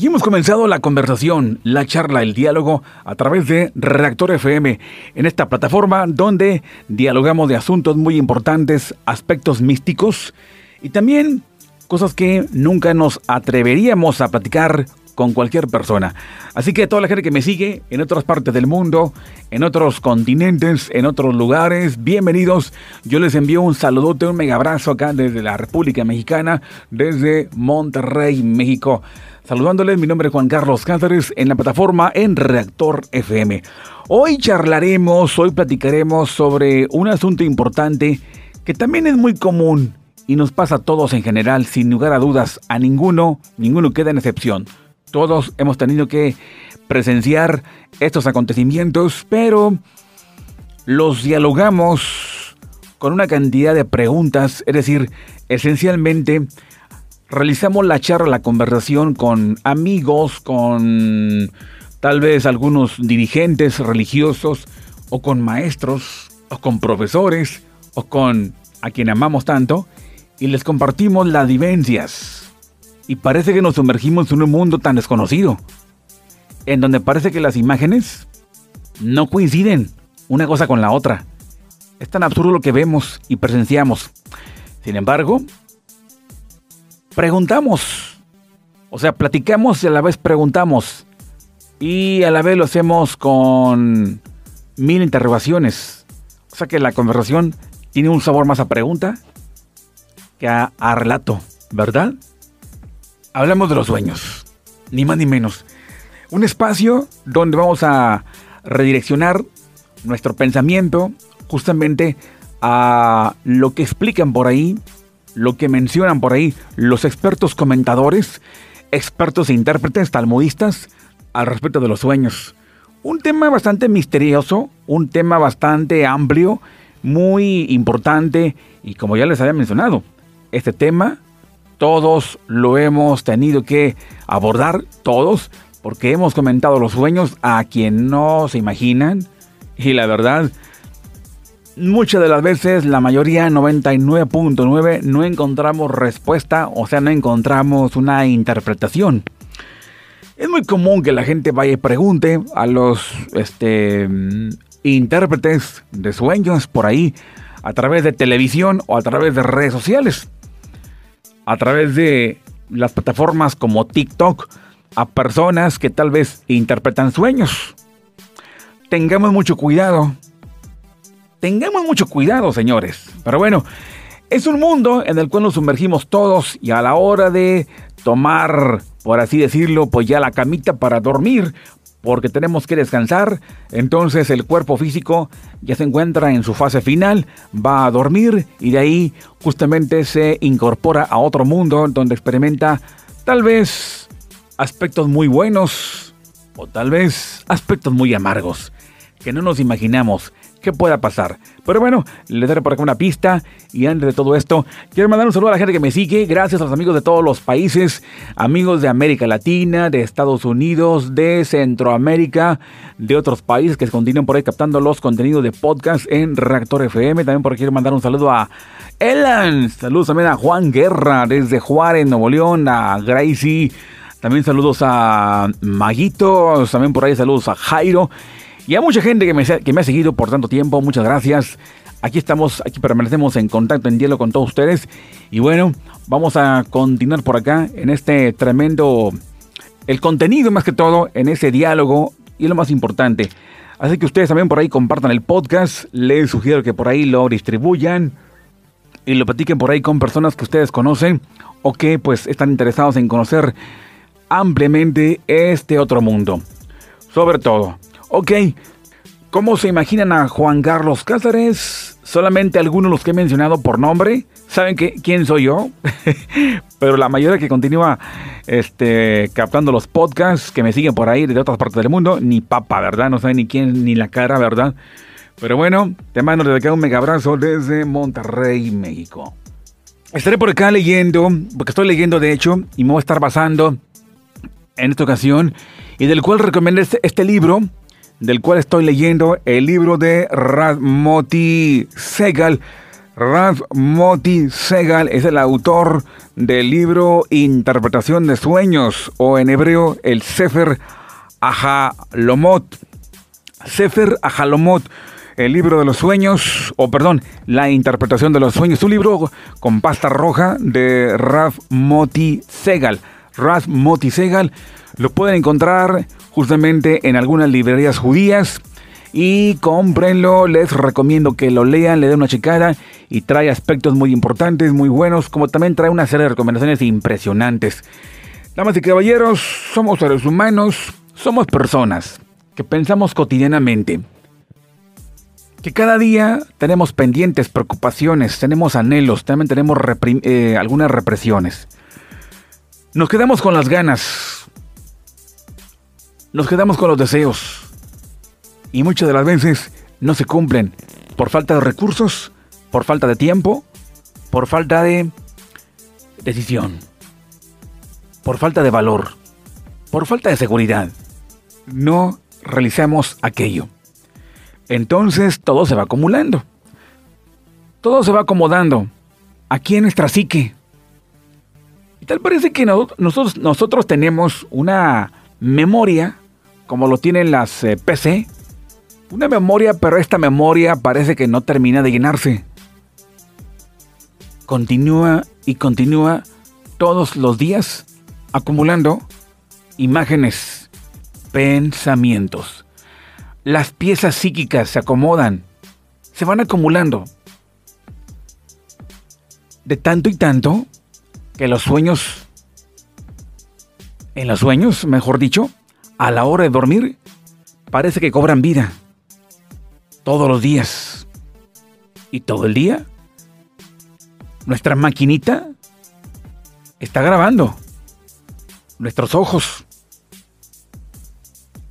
Y hemos comenzado la conversación, la charla, el diálogo a través de Reactor FM, en esta plataforma donde dialogamos de asuntos muy importantes, aspectos místicos y también cosas que nunca nos atreveríamos a platicar con cualquier persona. Así que toda la gente que me sigue en otras partes del mundo, en otros continentes, en otros lugares, bienvenidos. Yo les envío un saludote, un mega abrazo acá desde la República Mexicana, desde Monterrey, México. Saludándoles, mi nombre es Juan Carlos Cáceres en la plataforma en Reactor FM. Hoy charlaremos, hoy platicaremos sobre un asunto importante que también es muy común y nos pasa a todos en general, sin lugar a dudas, a ninguno, ninguno queda en excepción. Todos hemos tenido que presenciar estos acontecimientos, pero los dialogamos con una cantidad de preguntas, es decir, esencialmente realizamos la charla, la conversación con amigos, con tal vez algunos dirigentes religiosos, o con maestros, o con profesores, o con a quien amamos tanto, y les compartimos las vivencias y parece que nos sumergimos en un mundo tan desconocido, en donde parece que las imágenes no coinciden una cosa con la otra. Es tan absurdo lo que vemos y presenciamos. Sin embargo, preguntamos, o sea, platicamos y a la vez preguntamos, y a la vez lo hacemos con mil interrogaciones. O sea que la conversación tiene un sabor más a pregunta que a, a relato, ¿verdad? Hablamos de los sueños, ni más ni menos. Un espacio donde vamos a redireccionar nuestro pensamiento justamente a lo que explican por ahí, lo que mencionan por ahí los expertos comentadores, expertos e intérpretes talmudistas al respecto de los sueños. Un tema bastante misterioso, un tema bastante amplio, muy importante y como ya les había mencionado, este tema todos lo hemos tenido que abordar, todos, porque hemos comentado los sueños a quien no se imaginan. Y la verdad, muchas de las veces, la mayoría, 99.9, no encontramos respuesta, o sea, no encontramos una interpretación. Es muy común que la gente vaya y pregunte a los este, intérpretes de sueños por ahí, a través de televisión o a través de redes sociales a través de las plataformas como TikTok a personas que tal vez interpretan sueños. Tengamos mucho cuidado. Tengamos mucho cuidado, señores. Pero bueno, es un mundo en el cual nos sumergimos todos y a la hora de tomar, por así decirlo, pues ya la camita para dormir, porque tenemos que descansar, entonces el cuerpo físico ya se encuentra en su fase final, va a dormir y de ahí justamente se incorpora a otro mundo donde experimenta tal vez aspectos muy buenos o tal vez aspectos muy amargos que no nos imaginamos qué pueda pasar. Pero bueno, le daré por acá una pista. Y antes de todo esto, quiero mandar un saludo a la gente que me sigue. Gracias a los amigos de todos los países, amigos de América Latina, de Estados Unidos, de Centroamérica, de otros países que continúan por ahí captando los contenidos de podcast en Reactor FM. También por aquí quiero mandar un saludo a Elan. Saludos también a Juan Guerra desde Juárez, Nuevo León, a Gracie. También saludos a Maguito, también por ahí saludos a Jairo. Y a mucha gente que me, que me ha seguido por tanto tiempo, muchas gracias. Aquí estamos, aquí permanecemos en contacto, en diálogo con todos ustedes. Y bueno, vamos a continuar por acá en este tremendo, el contenido más que todo, en ese diálogo y lo más importante. Así que ustedes también por ahí compartan el podcast, les sugiero que por ahí lo distribuyan y lo platiquen por ahí con personas que ustedes conocen o que pues están interesados en conocer ampliamente este otro mundo. Sobre todo, Ok, ¿cómo se imaginan a Juan Carlos Cáceres? Solamente algunos los que he mencionado por nombre. ¿Saben que, quién soy yo? Pero la mayoría que continúa este, captando los podcasts, que me siguen por ahí de otras partes del mundo, ni papa, ¿verdad? No saben ni quién, ni la cara, ¿verdad? Pero bueno, te mando desde acá un mega abrazo desde Monterrey, México. Estaré por acá leyendo, porque estoy leyendo de hecho, y me voy a estar basando en esta ocasión, y del cual recomiendo este, este libro, del cual estoy leyendo el libro de Rasmoti Segal. Raf Moti Segal es el autor del libro Interpretación de Sueños o en hebreo el Sefer Ahalomot. Sefer Ahalomot, el libro de los sueños, o perdón, la interpretación de los sueños, un libro con pasta roja de Raf Moti Segal. Raf Moti Segal lo pueden encontrar justamente en algunas librerías judías y cómprenlo, les recomiendo que lo lean, le den una checada y trae aspectos muy importantes, muy buenos, como también trae una serie de recomendaciones impresionantes. Damas y caballeros, somos seres humanos, somos personas que pensamos cotidianamente, que cada día tenemos pendientes, preocupaciones, tenemos anhelos, también tenemos eh, algunas represiones. Nos quedamos con las ganas, nos quedamos con los deseos y muchas de las veces no se cumplen por falta de recursos, por falta de tiempo, por falta de decisión, por falta de valor, por falta de seguridad. No realizamos aquello. Entonces todo se va acumulando. Todo se va acomodando aquí en nuestra. Tal parece que nosotros, nosotros tenemos una memoria, como lo tienen las eh, PC, una memoria, pero esta memoria parece que no termina de llenarse. Continúa y continúa todos los días acumulando imágenes, pensamientos. Las piezas psíquicas se acomodan, se van acumulando. De tanto y tanto que los sueños, en los sueños, mejor dicho, a la hora de dormir, parece que cobran vida todos los días. Y todo el día, nuestra maquinita está grabando nuestros ojos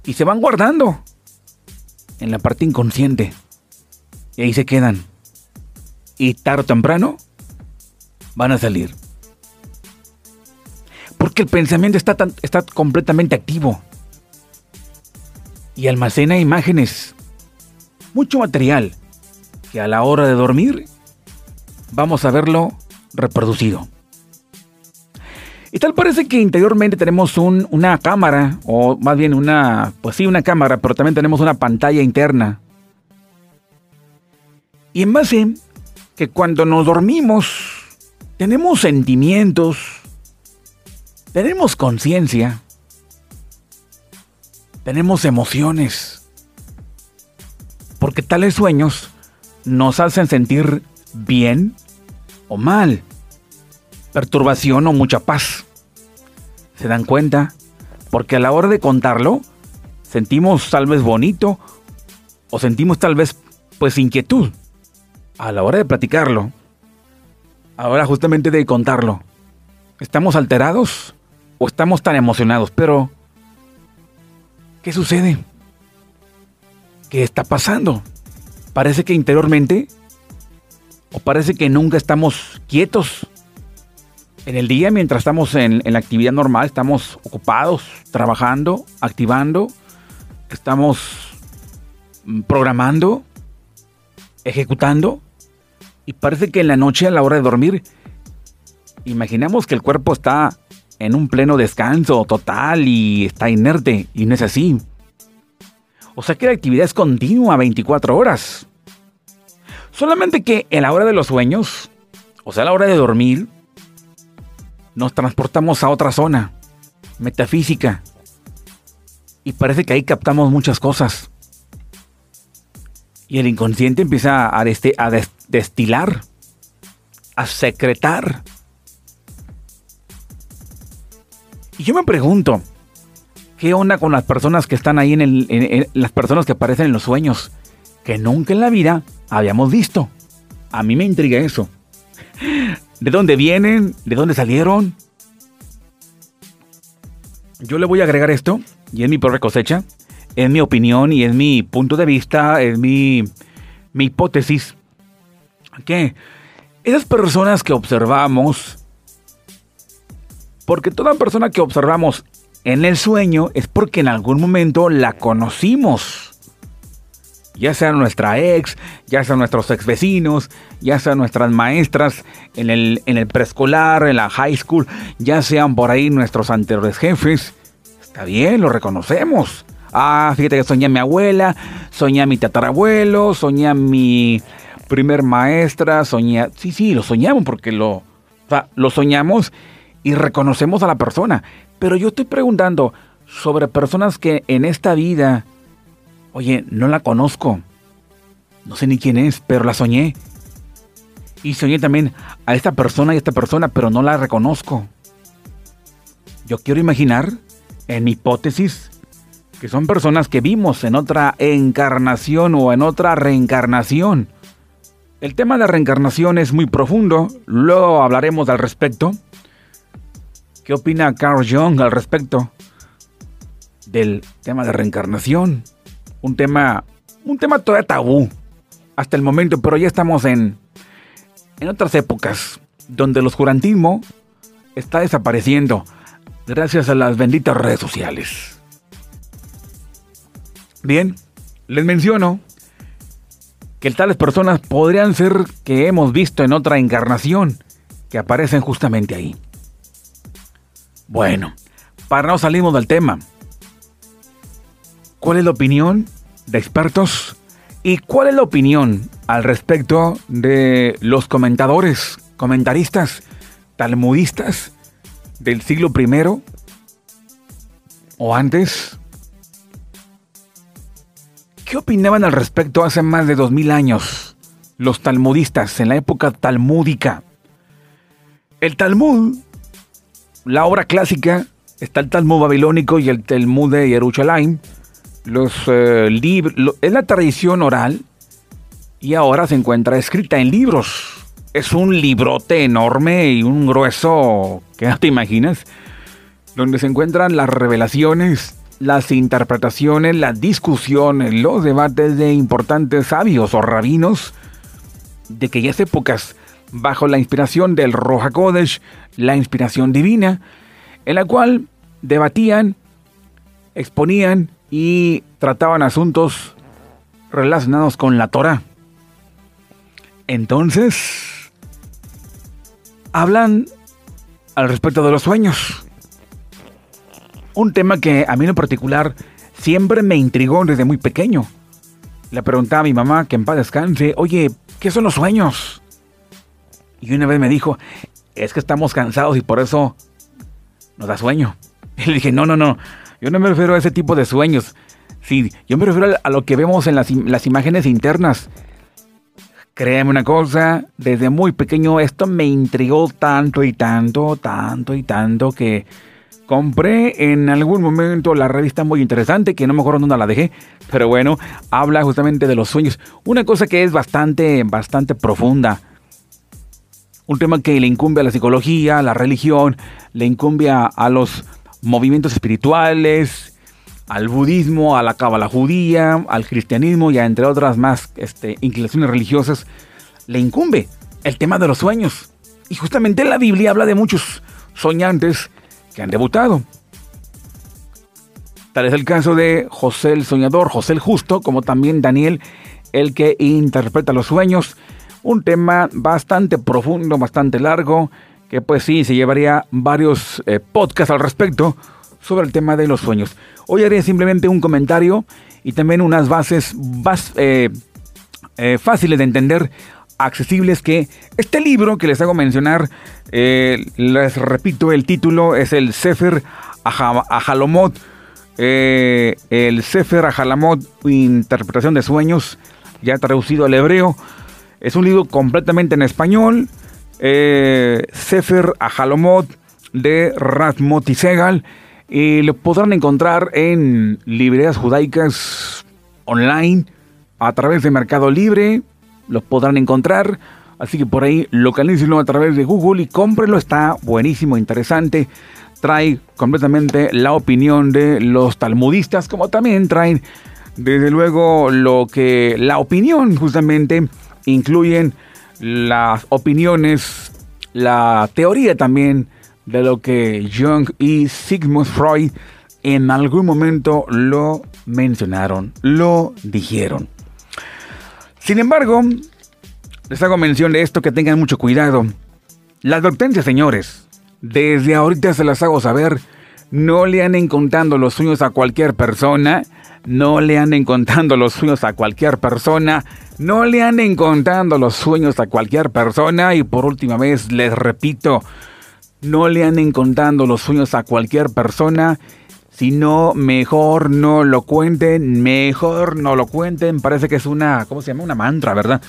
y se van guardando en la parte inconsciente. Y ahí se quedan. Y tarde o temprano van a salir. Porque el pensamiento está, está completamente activo y almacena imágenes mucho material que a la hora de dormir vamos a verlo reproducido. Y tal parece que interiormente tenemos una cámara, o más bien una, pues sí, una cámara, pero también tenemos una pantalla interna. Y en base que cuando nos dormimos, tenemos sentimientos, tenemos conciencia, tenemos emociones porque tales sueños nos hacen sentir bien o mal, perturbación o mucha paz. ¿Se dan cuenta? Porque a la hora de contarlo, sentimos tal vez bonito o sentimos tal vez pues inquietud. A la hora de platicarlo, ahora justamente de contarlo, ¿estamos alterados o estamos tan emocionados? Pero, ¿qué sucede? ¿Qué está pasando? Parece que interiormente, o parece que nunca estamos quietos. En el día, mientras estamos en, la actividad normal, estamos ocupados, trabajando, activando, estamos mm, programando, ejecutando. Y parece que en la noche, a la hora de dormir, imaginamos que el cuerpo está en un pleno descanso total y está inerte. Y no es así. O sea que la actividad es continua 24 horas. Solamente que en la hora de los sueños, o sea, a la hora de dormir, nos transportamos a otra zona, metafísica. Y parece que ahí captamos muchas cosas. Y el inconsciente empieza a, a destilar, a secretar. Y yo me pregunto, ¿Qué onda con las personas que están ahí en, el, las personas que aparecen en los sueños? Que nunca en la vida habíamos visto. A mí me intriga eso. ¿De dónde vienen? ¿De dónde salieron? Yo le voy a agregar esto, y es mi propia cosecha, es mi opinión y es mi punto de vista, es mi, mi hipótesis. Que esas personas que observamos, porque toda persona que observamos en el sueño es porque en algún momento la conocimos. ya sea nuestra ex, ya sea nuestros ex vecinos, ya sean nuestras maestras en el, en el preescolar, en la high school, ya sean por ahí nuestros anteriores jefes. Está bien, lo reconocemos. Ah, fíjate que soñé a mi abuela, soñé a mi tatarabuelo, soñé a mi primer maestra, soñé... Sí, sí, lo soñamos porque lo, lo soñamos y reconocemos a la persona. Pero yo estoy preguntando sobre personas que en esta vida Oye, no la conozco. No sé ni quién es, pero la soñé. Y soñé también a esta persona y a esta persona, pero no la reconozco. Yo quiero imaginar, en mi hipótesis, que son personas que vimos en otra encarnación o en otra reencarnación. El tema de reencarnación es muy profundo, luego hablaremos al respecto. ¿Qué opina Carl Jung al respecto del tema de reencarnación? un tema, un tema todavía tabú hasta el momento, pero ya estamos en, en otras épocas donde el oscurantismo está desapareciendo gracias a las benditas redes sociales. Bien, les menciono que tales personas podrían ser que hemos visto en otra encarnación que aparecen justamente ahí. Bueno, para no salimos del tema, ¿Cuál es la opinión de expertos? ¿Y cuál es la opinión al respecto de los comentadores, comentaristas, talmudistas del siglo I o antes? ¿Qué opinaban al respecto hace más de dos mil años los talmudistas en la época talmúdica? El Talmud, la obra clásica, está el Talmud babilónico y el Talmud de Jerusalén, los eh, libros, es la tradición oral y ahora se encuentra escrita en libros. Es un librote enorme y un grueso que no te imaginas, donde se encuentran las revelaciones, las interpretaciones, las discusiones, los debates de importantes sabios o rabinos de aquellas épocas, bajo la inspiración del Roja Kodesh, la inspiración divina, en la cual debatían, exponían y trataban asuntos relacionados con la Torah. Entonces, hablan al respecto de los sueños. Un tema que a mí en particular siempre me intrigó desde muy pequeño. Le preguntaba a mi mamá, que en paz descanse, oye, ¿qué son los sueños? Y una vez me dijo, es que estamos cansados y por eso nos da sueño. Y le dije, no, no, no, yo no me refiero a ese tipo de sueños. Sí, yo me refiero a lo que vemos en las, imágenes internas. Créeme una cosa, desde muy pequeño esto me intrigó tanto y tanto, tanto y tanto que compré en algún momento la revista muy interesante, que no me acuerdo dónde la dejé, pero bueno, habla justamente de los sueños. Una cosa que es bastante, bastante profunda. Un tema que le incumbe a la psicología, a la religión, le incumbe a los movimientos espirituales, al budismo, a la cábala judía, al cristianismo y a entre otras más este, inclinaciones religiosas, le incumbe el tema de los sueños. Y justamente la Biblia habla de muchos soñantes que han debutado. Tal es el caso de José el soñador, José el justo, como también Daniel, el que interpreta los sueños. Un tema bastante profundo, bastante largo, que pues sí, se llevaría varios eh, podcasts al respecto sobre el tema de los sueños. Hoy haré simplemente un comentario y también unas bases eh, eh, fáciles de entender, accesibles, que este libro que les hago mencionar, les repito, el título es el Sefer Ajalomot, el Sefer Ajalomot, Interpretación de Sueños, ya traducido al hebreo. Es un libro completamente en español, eh, Sefer Ajalomot de Rasmoti Segal y lo podrán encontrar en librerías judaicas online a través de Mercado Libre, lo podrán encontrar, así que por ahí localícenlo a través de Google y cómprenlo, está buenísimo, interesante, trae completamente la opinión de los talmudistas, como también traen desde luego lo que la opinión justamente incluyen las opiniones, la teoría también de lo que Jung y Sigmund Freud en algún momento lo mencionaron, lo dijeron. Sin embargo, les hago mención de esto que tengan mucho cuidado. La advertencia, señores, desde ahorita se las hago saber, no le anden contando los sueños a cualquier persona, no le anden contando los sueños a cualquier persona, no le anden contando los sueños a cualquier persona y por última vez les repito, no le anden contando los sueños a cualquier persona, sino mejor no lo cuenten, mejor no lo cuenten, parece que es una, ¿cómo se llama? Una mantra, ¿verdad?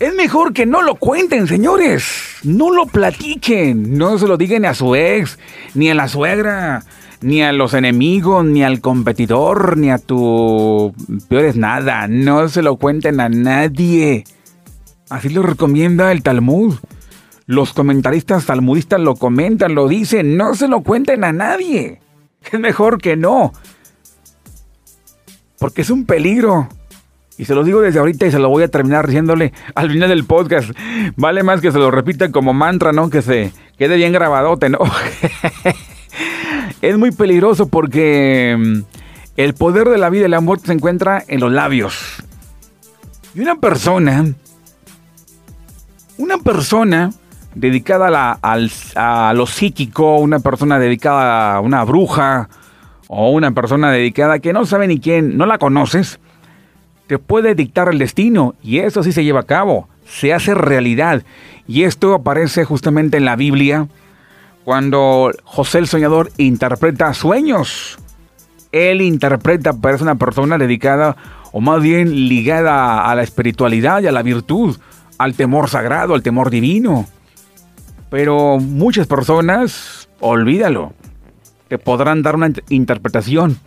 Es mejor que no lo cuenten, señores. No lo platiquen. No se lo digan a su ex, ni a la suegra, ni a los enemigos, ni al competidor, ni a tu peor es nada. No se lo cuenten a nadie. Así lo recomienda el Talmud. Los comentaristas talmudistas lo comentan, lo dicen. No se lo cuenten a nadie. Es mejor que no. Porque es un peligro. Y se lo digo desde ahorita y se lo voy a terminar diciéndole al final del podcast. Vale más que se lo repita como mantra, ¿no? Que se quede bien grabadote, ¿no? es muy peligroso porque mm, el poder de la vida y la muerte se encuentra en los labios. Y una persona, una persona dedicada a, la, a lo psíquico, una persona dedicada a una bruja o una persona dedicada que no sabe ni quién, no la conoces, te puede dictar el destino y eso sí se lleva a cabo, se hace realidad. Y esto aparece justamente en la Biblia cuando José el Soñador interpreta sueños. Él interpreta, es una persona dedicada o más bien ligada a la espiritualidad y a la virtud, al temor sagrado, al temor divino. Pero muchas personas, olvídalo, te podrán dar una interpretación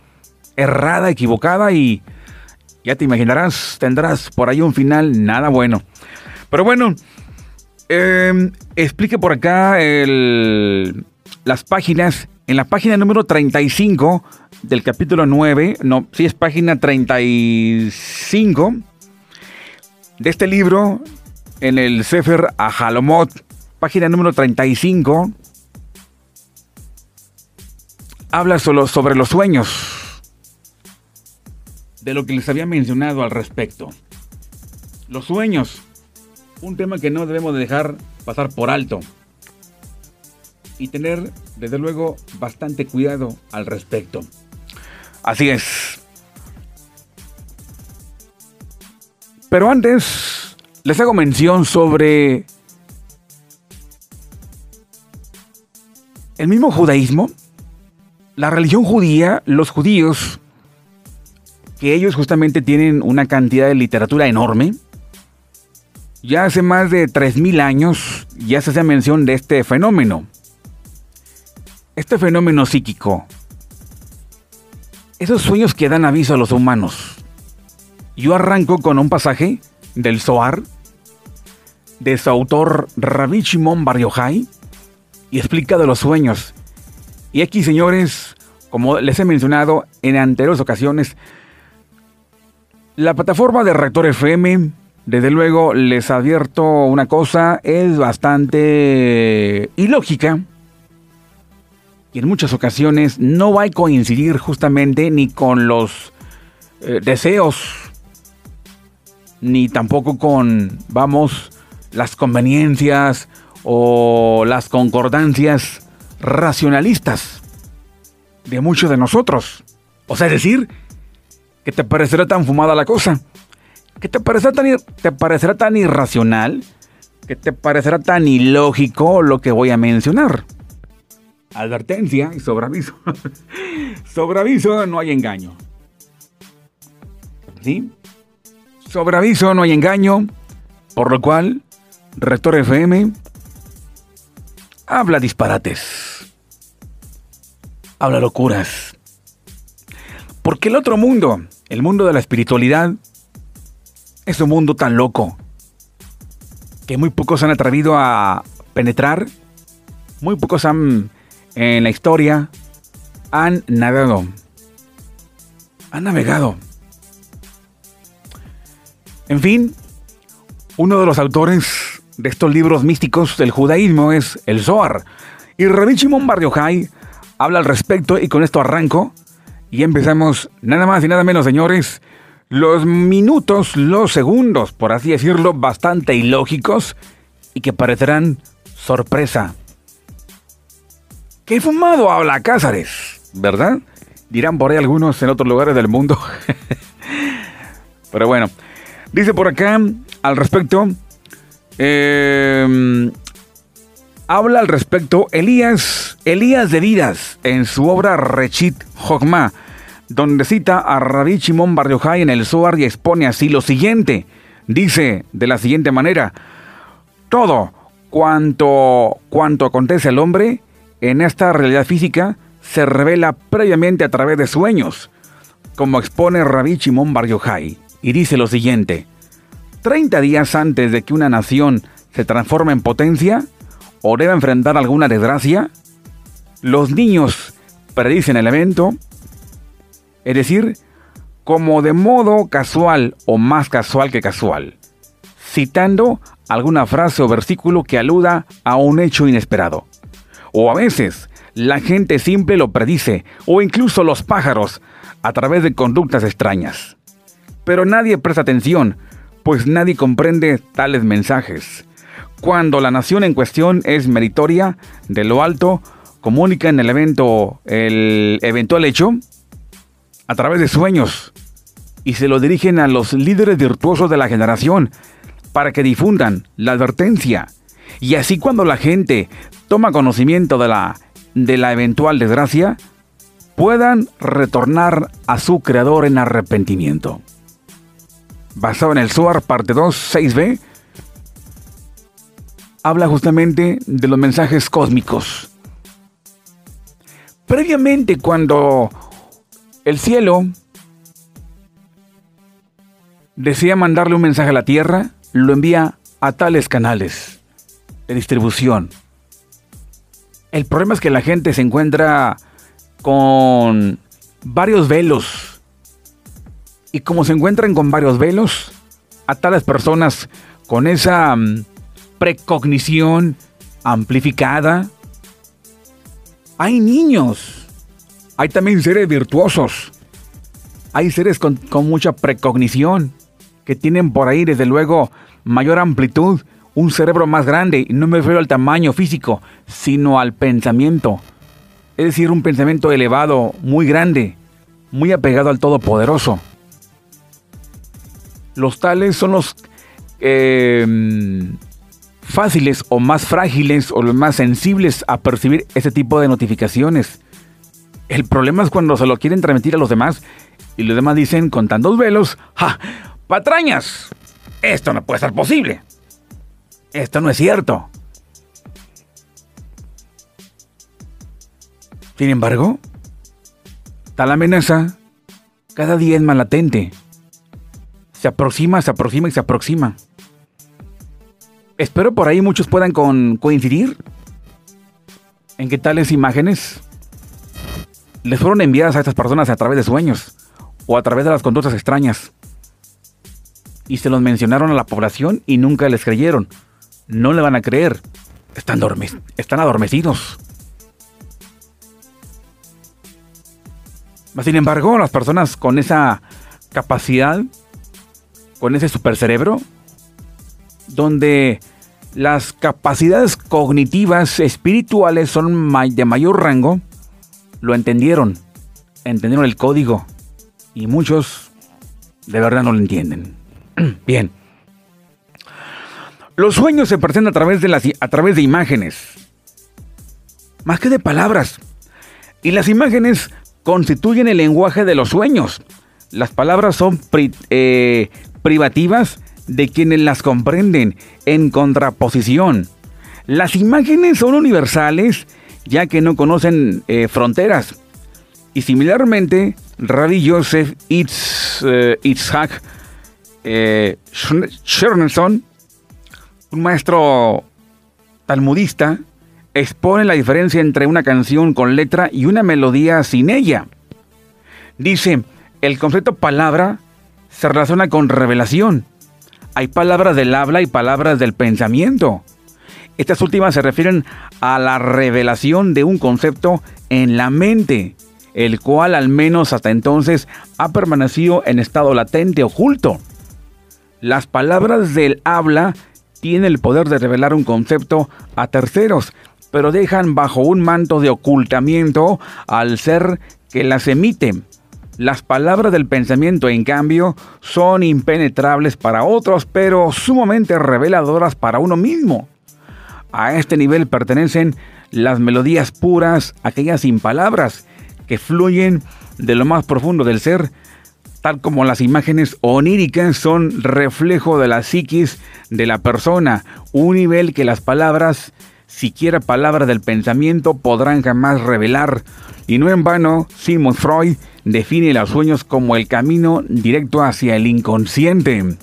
errada, equivocada y ya te imaginarás, tendrás por ahí un final nada bueno. Pero bueno, em, explique por acá las páginas. En la página número 35 del capítulo 9, no, sí es página 35 de este libro, en el Sefer Ahalomot, página número 35, habla solo sobre los sueños de lo que les había mencionado al respecto. Los sueños, un tema que no debemos dejar pasar por alto. Y tener, desde luego, bastante cuidado al respecto. Así es. Pero antes, les hago mención sobre el mismo judaísmo. La religión judía, los judíos, que ellos justamente tienen una cantidad de literatura enorme. Ya hace más de 3.000 años ya se hace mención de este fenómeno. Este fenómeno psíquico. Esos sueños que dan aviso a los humanos. Yo arranco con un pasaje del Zohar, de su autor Rabbi Shimon Bar Yochai, y explica de los sueños. Y aquí, señores, como les he mencionado en anteriores ocasiones, la plataforma de Reactor FM, desde luego, les advierto una cosa, es bastante ilógica. Y en muchas ocasiones no va a coincidir justamente ni con los eh, deseos, ni tampoco con, vamos, las conveniencias o las concordancias racionalistas de muchos de nosotros. O sea, es decir, que te parecerá tan fumada la cosa, que te parecerá tan, te parecerá tan irracional, que te parecerá tan ilógico lo que voy a mencionar. Advertencia y sobreaviso. sobreaviso no hay engaño. ¿Sí? Sobreaviso no hay engaño, por lo cual Rector FM habla disparates. Habla locuras. Porque el otro mundo, el mundo de la espiritualidad es un mundo tan loco que muy pocos han atrevido a penetrar, muy pocos han en la historia han navegado, han navegado. En fin, uno de los autores de estos libros místicos del judaísmo es el Zohar. Y Rabbi Shimon Bar habla al respecto y con esto arranco y empezamos nada más y nada menos, señores. Los minutos, los segundos, por así decirlo, bastante ilógicos y que parecerán sorpresa. ¿Qué fumado habla Cázares? ¿Verdad? Dirán por ahí algunos en otros lugares del mundo. Pero bueno, dice por acá al respecto, eh, habla al respecto Elías, Elías de Vidas en su obra Rechit Jogma, donde cita a Rabbi Shimon Bar Yochai en el Zohar y expone así lo siguiente. Dice de la siguiente manera: Todo cuanto, cuanto acontece al hombre en esta realidad física se revela previamente a través de sueños, como expone Rabbi Shimon Bar Yochai, y dice lo siguiente: 30 días antes de que una nación se transforme en potencia o deba enfrentar alguna desgracia, los niños predicen el evento, es decir, como de modo casual o más casual que casual, citando alguna frase o versículo que aluda a un hecho inesperado. O a veces, la gente simple lo predice, o incluso los pájaros, a través de conductas extrañas. Pero nadie presta atención, pues nadie comprende tales mensajes. Cuando la nación en cuestión es meritoria, de lo alto, comunica en el evento el eventual hecho a través de sueños y se lo dirigen a los líderes virtuosos de la generación para que difundan la advertencia. Y así cuando la gente toma conocimiento de la, de la eventual desgracia, puedan retornar a su creador en arrepentimiento basado en el SUAR parte 2, 6b, habla justamente de los mensajes cósmicos. Previamente, cuando el cielo desea mandarle un mensaje a la Tierra, lo envía a tales canales de distribución. El problema es que la gente se encuentra con varios velos y como se encuentran con varios velos, a tales personas con esa mm, precognición amplificada, hay niños, hay también seres virtuosos, hay seres con, mucha precognición, que tienen por ahí desde luego mayor amplitud, un cerebro más grande, no me refiero al tamaño físico, sino al pensamiento. Es decir, un pensamiento elevado, muy grande, muy apegado al Todopoderoso. Los tales son los eh, fáciles o más frágiles o los más sensibles a percibir ese tipo de notificaciones. El problema es cuando se lo quieren transmitir a los demás y los demás dicen con tantos velos, ¡ja! ¡Patrañas! Esto no puede ser posible. Esto no es cierto. Sin embargo, tal amenaza cada día es más latente se aproxima, se aproxima y se aproxima. Espero por ahí muchos puedan coincidir en que tales imágenes les fueron enviadas a estas personas a través de sueños o a través de las conductas extrañas. Y se los mencionaron a la población y nunca les creyeron. No le van a creer. Están, están adormecidos. Sin embargo, las personas con esa capacidad con ese supercerebro, donde las capacidades cognitivas espirituales son de mayor rango, lo entendieron, entendieron el código y muchos de verdad no lo entienden. Bien. Los sueños se presentan a través de las a través de imágenes, más que de palabras. Y las imágenes constituyen el lenguaje de los sueños. Las palabras son eh, privativas de quienes las comprenden, en contraposición. Las imágenes son universales ya que no conocen eh, fronteras. Y similarmente, Rabbi Joseph Itz, eh, Itzhak eh, un maestro talmudista, expone la diferencia entre una canción con letra y una melodía sin ella. Dice, el concepto palabra se relaciona con revelación. Hay palabras del habla y palabras del pensamiento. Estas últimas se refieren a la revelación de un concepto en la mente. el cual al menos hasta entonces ha permanecido en estado latente oculto. Las palabras del habla tienen el poder de revelar un concepto a terceros, pero dejan bajo un manto de ocultamiento al ser que las emite. Las palabras del pensamiento, en cambio, son impenetrables para otros, pero sumamente reveladoras para uno mismo. A este nivel pertenecen las melodías puras, aquellas sin palabras, que fluyen de lo más profundo del ser, tal como las imágenes oníricas son reflejo de la psiquis de la persona, un nivel que las palabras, siquiera palabras del pensamiento, podrán jamás revelar. Y no en vano, Sigmund Freud define los sueños como el camino directo hacia el inconsciente.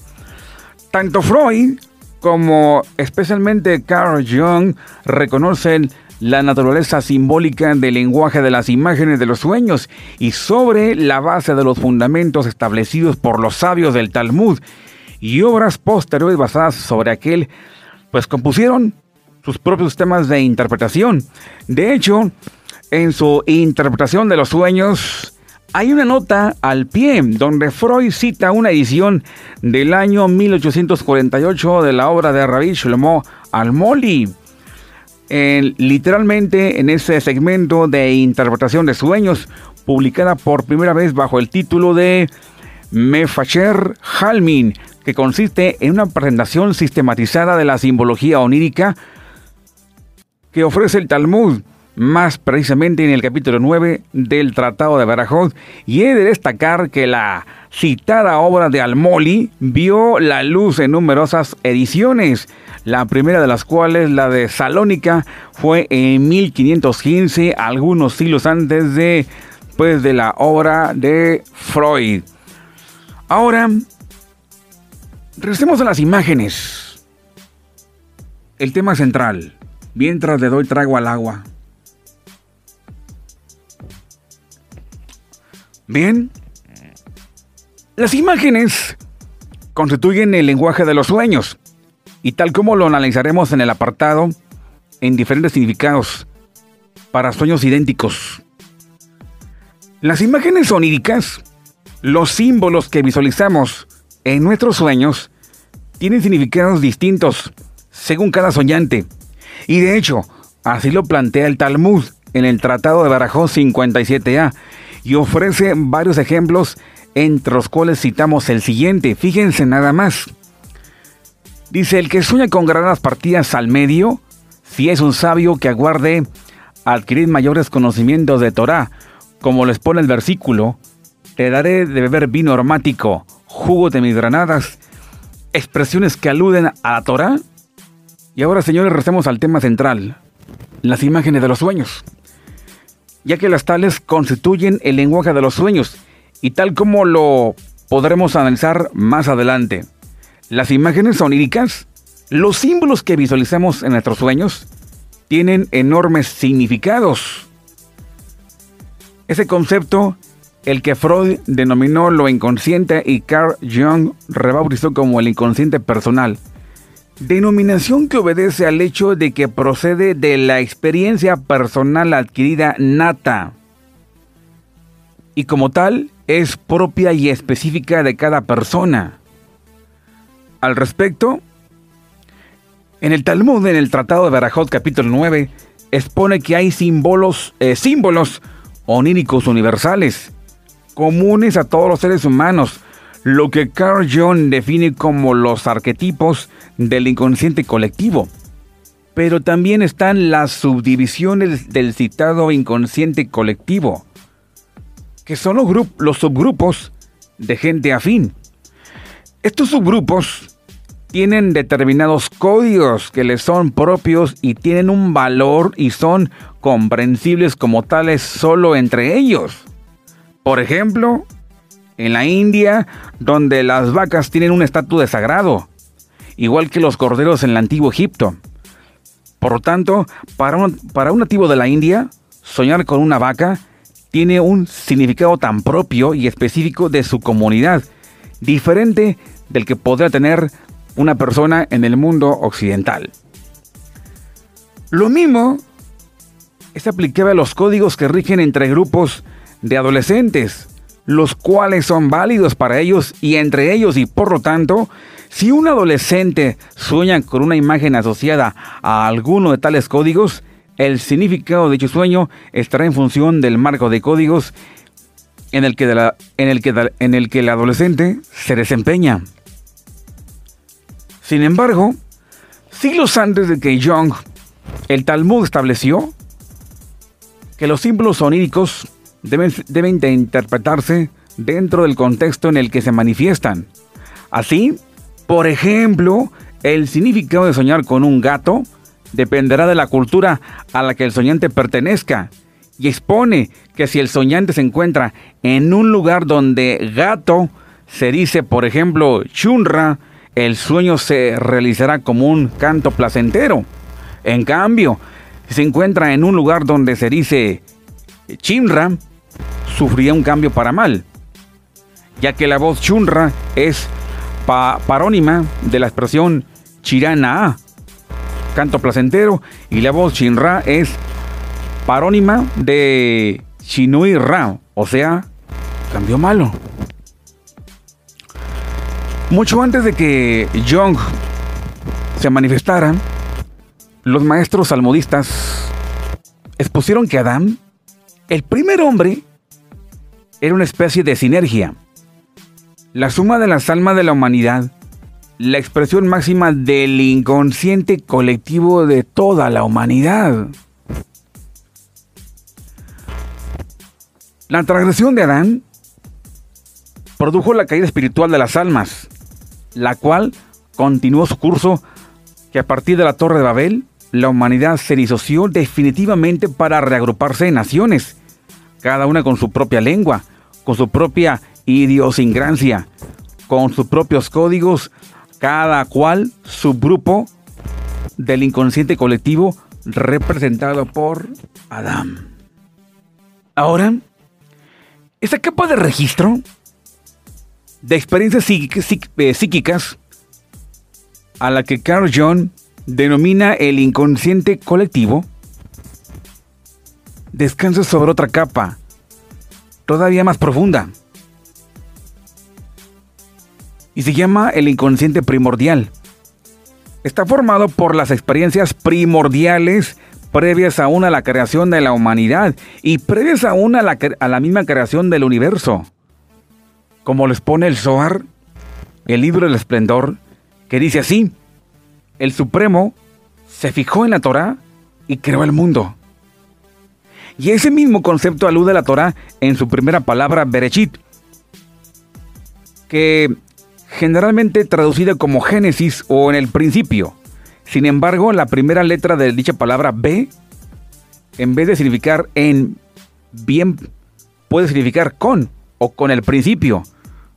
Tanto Freud como especialmente Carl Jung reconocen la naturaleza simbólica del lenguaje de las imágenes de los sueños y sobre la base de los fundamentos establecidos por los sabios del Talmud y obras posteriores basadas sobre aquel, pues compusieron sus propios temas de interpretación. De hecho, en su interpretación de los sueños, hay una nota al pie donde Freud cita una edición del año 1848 de la obra de Rabbi Shlomo Almoli. Literalmente en ese segmento de interpretación de sueños, publicada por primera vez bajo el título de Mefacher Halmin, que consiste en una presentación sistematizada de la simbología onírica que ofrece el Talmud, más precisamente en el capítulo 9 del Tratado de Barajot, y he de destacar que la citada obra de Almoli vio la luz en numerosas ediciones, la primera de las cuales, la de Salónica, fue en 1515, algunos siglos antes de, pues, de la obra de Freud. Ahora, regresemos a las imágenes. El tema central, mientras le doy trago al agua. Bien, las imágenes constituyen el lenguaje de los sueños y tal como lo analizaremos en el apartado, en diferentes significados para sueños idénticos. Las imágenes oníricas, los símbolos que visualizamos en nuestros sueños, tienen significados distintos según cada soñante. Y de hecho, así lo plantea el Talmud en el Tratado de Barajó 57a y ofrece varios ejemplos entre los cuales citamos el siguiente. Fíjense nada más. Dice, el que sueña con granadas partidas al medio, si es un sabio que aguarde adquirir mayores conocimientos de Torah, como les pone el versículo, te daré de beber vino aromático, jugo de mis granadas, expresiones que aluden a la Torah. Y ahora, señores, recemos al tema central, las imágenes de los sueños, ya que las tales constituyen el lenguaje de los sueños, y tal como lo podremos analizar más adelante. Las imágenes oníricas, los símbolos que visualizamos en nuestros sueños, tienen enormes significados. Ese concepto, el que Freud denominó lo inconsciente y Carl Jung rebautizó como el inconsciente personal, denominación que obedece al hecho de que procede de la experiencia personal adquirida nata y como tal es propia y específica de cada persona al respecto? En el Talmud, en el Tratado de Barajot, capítulo 9, expone que hay símbolos, eh, símbolos oníricos universales, comunes a todos los seres humanos, lo que Carl Jung define como los arquetipos del inconsciente colectivo. Pero también están las subdivisiones del citado inconsciente colectivo, que son los, los subgrupos de gente afín. Estos subgrupos tienen determinados códigos que les son propios y tienen un valor y son comprensibles como tales solo entre ellos. Por ejemplo, en la India, donde las vacas tienen un estatus de sagrado, igual que los corderos en el antiguo Egipto. Por lo tanto, para un, para un nativo de la India, soñar con una vaca tiene un significado tan propio y específico de su comunidad, diferente del que podría tener una persona en el mundo occidental. Lo mismo es aplicable a los códigos que rigen entre grupos de adolescentes, los cuales son válidos para ellos y entre ellos y por lo tanto, si un adolescente sueña con una imagen asociada a alguno de tales códigos, el significado de dicho sueño estará en función del marco de códigos en el que, el adolescente se desempeña. Sin embargo, siglos antes de que Jung, el Talmud estableció que los símbolos oníricos deben, deben de interpretarse dentro del contexto en el que se manifiestan. Así, por ejemplo, el significado de soñar con un gato dependerá de la cultura a la que el soñante pertenezca y expone que si el soñante se encuentra en un lugar donde gato se dice, por ejemplo, chunra, el sueño se realizará como un canto placentero. En cambio, si se encuentra en un lugar donde se dice chinra, sufrirá un cambio para mal, ya que la voz chunra es parónima de la expresión chirana, canto placentero, y la voz chinra es parónima de Shinui Ra, o sea, cambio malo. Mucho antes de que Jung se manifestara, los maestros salmodistas expusieron que Adán, el primer hombre, era una especie de sinergia, la suma de las almas de la humanidad, la expresión máxima del inconsciente colectivo de toda la humanidad. La transgresión de Adán produjo la caída espiritual de las almas, la cual continuó su curso que a partir de la Torre de Babel, la humanidad se disoció definitivamente para reagruparse en naciones, cada una con su propia lengua, con su propia idiosincrasia, con sus propios códigos, cada cual subgrupo del inconsciente colectivo representado por Adán. Ahora, esta capa de registro de experiencias eh, psíquicas a la que Carl Jung denomina el inconsciente colectivo, descansa sobre otra capa, todavía más profunda, y se llama el inconsciente primordial. Está formado por las experiencias primordiales previas aún a la creación de la humanidad y previas aún a la, a la misma creación del universo como les pone el Zohar, el libro del esplendor, que dice así, el Supremo se fijó en la Torá y creó el mundo. Y ese mismo concepto alude a la Torá en su primera palabra, Berechit, que generalmente traducida como Génesis o en el principio. Sin embargo, la primera letra de dicha palabra B, en vez de significar en bien, puede significar con o con el principio,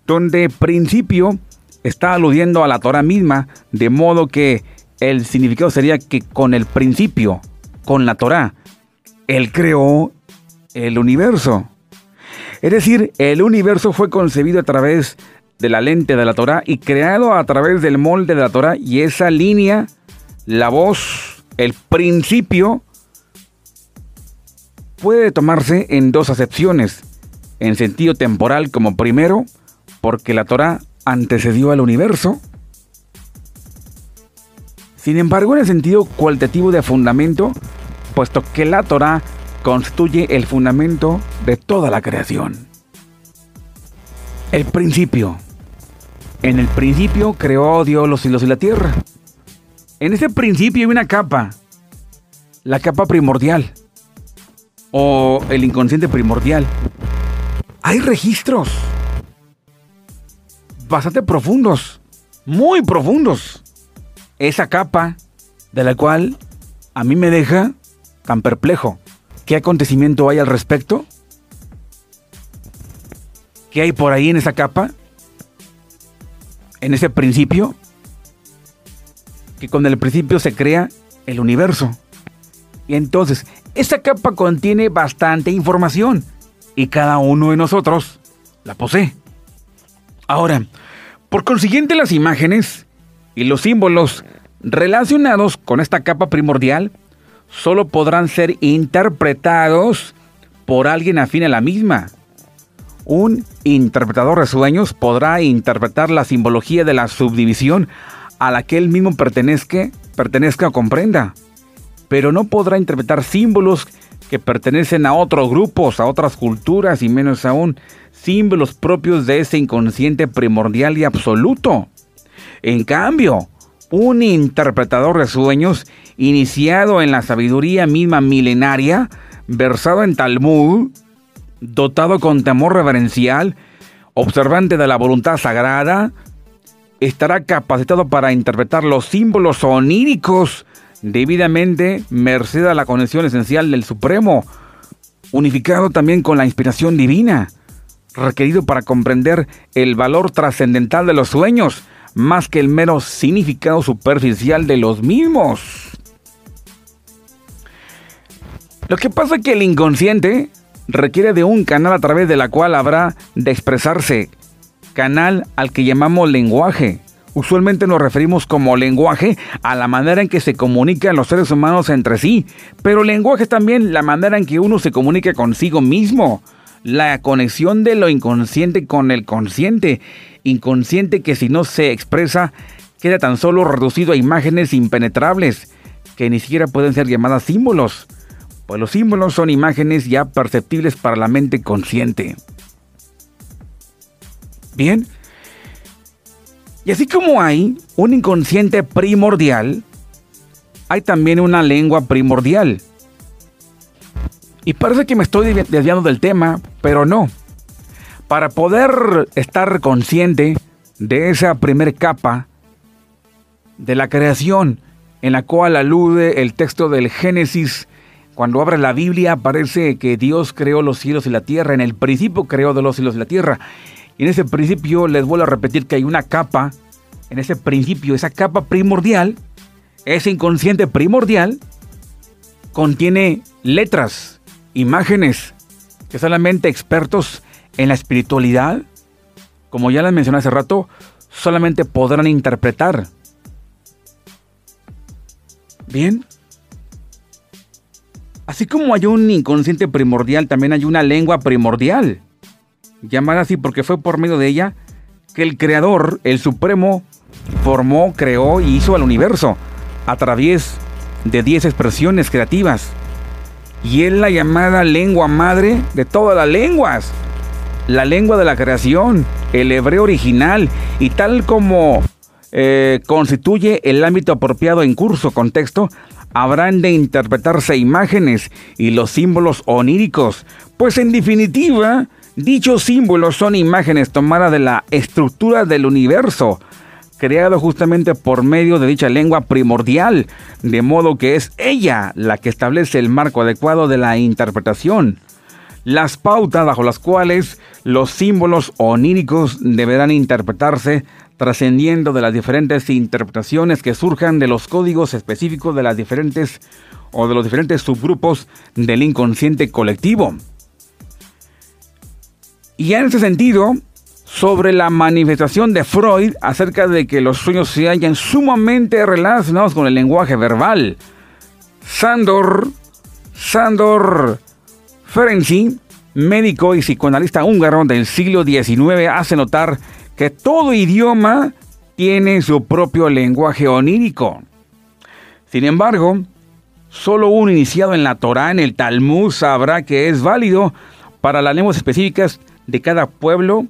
donde principio está aludiendo a la Torah misma, de modo que el significado sería que con el principio, con la Torah, Él creó el universo. Es decir, el universo fue concebido a través de la lente de la Torah y creado a través del molde de la Torah y esa línea, la voz, el principio, puede tomarse en dos acepciones en sentido temporal como primero, porque la Torah antecedió al universo. Sin embargo, en el sentido cualitativo de fundamento, puesto que la Torah constituye el fundamento de toda la creación. El principio. En el principio creó Dios los cielos y la tierra. En ese principio hay una capa, la capa primordial, o el inconsciente primordial, hay registros bastante profundos, muy profundos. Esa capa de la cual a mí me deja tan perplejo. ¿Qué acontecimiento hay al respecto? ¿Qué hay por ahí en esa capa? En ese principio. Que con el principio se crea el universo. Y entonces, esa capa contiene bastante información y cada uno de nosotros la posee. Ahora, por consiguiente las imágenes y los símbolos relacionados con esta capa primordial solo podrán ser interpretados por alguien afín a la misma. Un interpretador de sueños podrá interpretar la simbología de la subdivisión a la que él mismo pertenezca, pertenezca o comprenda, pero no podrá interpretar símbolos que pertenecen a otros grupos, a otras culturas y menos aún símbolos propios de ese inconsciente primordial y absoluto. En cambio, un interpretador de sueños iniciado en la sabiduría misma milenaria, versado en Talmud, dotado con temor reverencial, observante de la voluntad sagrada, estará capacitado para interpretar los símbolos oníricos debidamente merced a la conexión esencial del Supremo, unificado también con la inspiración divina, requerido para comprender el valor trascendental de los sueños, más que el mero significado superficial de los mismos. Lo que pasa es que el inconsciente requiere de un canal a través de la cual habrá de expresarse, canal al que llamamos lenguaje. Usualmente nos referimos como lenguaje a la manera en que se comunican los seres humanos entre sí, pero lenguaje es también la manera en que uno se comunica consigo mismo, la conexión de lo inconsciente con el consciente, inconsciente que si no se expresa queda tan solo reducido a imágenes impenetrables, que ni siquiera pueden ser llamadas símbolos pues los símbolos son imágenes ya perceptibles para la mente consciente. Bien. Y así como hay un inconsciente primordial, hay también una lengua primordial. Y parece que me estoy desviando del tema, pero no. Para poder estar consciente de esa primera capa de la creación en la cual alude el texto del Génesis cuando abre la Biblia parece que Dios creó los cielos y la tierra. En el principio creó de los cielos y la tierra. Y en ese principio les vuelvo a repetir que hay una capa. En ese principio, esa capa primordial, ese inconsciente primordial, contiene letras, imágenes, que solamente expertos en la espiritualidad, como ya les mencioné hace rato, solamente podrán interpretar. Bien, Así como hay un inconsciente primordial, también hay una lengua primordial, llamada así porque fue por medio de ella que el Creador, el Supremo, formó, creó y hizo al universo a través de 10 expresiones creativas. Y es la llamada lengua madre de todas las lenguas. La lengua de la creación, el hebreo original, y tal como eh, constituye el ámbito apropiado en curso, contexto, habrán de interpretarse imágenes y los símbolos oníricos, pues en definitiva, dichos símbolos son imágenes tomadas de la estructura del universo, creado justamente por medio de dicha lengua primordial, de modo que es ella la que establece el marco adecuado de la interpretación. Las pautas bajo las cuales los símbolos oníricos deberán interpretarse trascendiendo de las diferentes interpretaciones que surjan de los códigos específicos de las diferentes o de los diferentes subgrupos del inconsciente colectivo. Y en ese sentido, sobre la manifestación de Freud acerca de que los sueños se hallan sumamente relacionados con el lenguaje verbal, Sandor, Sandor Ferenczi, médico y psicoanalista húngaro del siglo XIX, hace notar que todo idioma tiene su propio lenguaje onírico. Sin embargo, solo uno iniciado en la Torá, en el Talmud, sabrá que es válido para las lenguas específicas de cada pueblo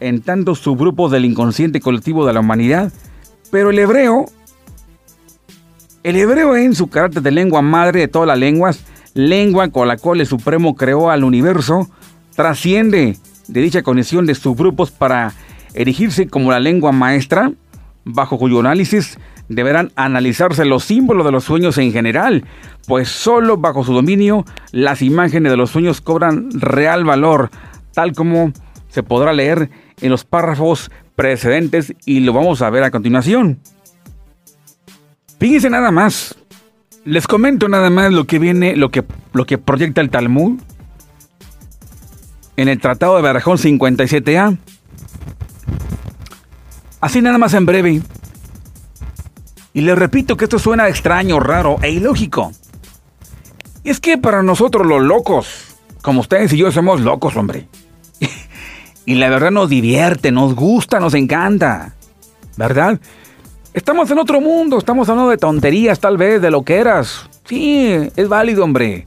en tantos subgrupos del inconsciente colectivo de la humanidad. Pero el hebreo, el hebreo en su carácter de lengua madre de todas las lenguas, lengua con la cual el Supremo creó al universo, trasciende de dicha conexión de subgrupos para erigirse como la lengua maestra, bajo cuyo análisis deberán analizarse los símbolos de los sueños en general, pues solo bajo su dominio las imágenes de los sueños cobran real valor, tal como se podrá leer en los párrafos precedentes y lo vamos a ver a continuación. Fíjense nada más. Les comento nada más lo que viene, lo que, lo que proyecta el Talmud en el Tratado de Barajón 57A. Así nada más en breve. Y les repito que esto suena extraño, raro e ilógico. Y es que para nosotros los locos, como ustedes y yo somos locos, hombre. y la verdad nos divierte, nos gusta, nos encanta. ¿Verdad? Estamos en otro mundo, estamos hablando de tonterías tal vez, de lo que eras. Sí, es válido, hombre.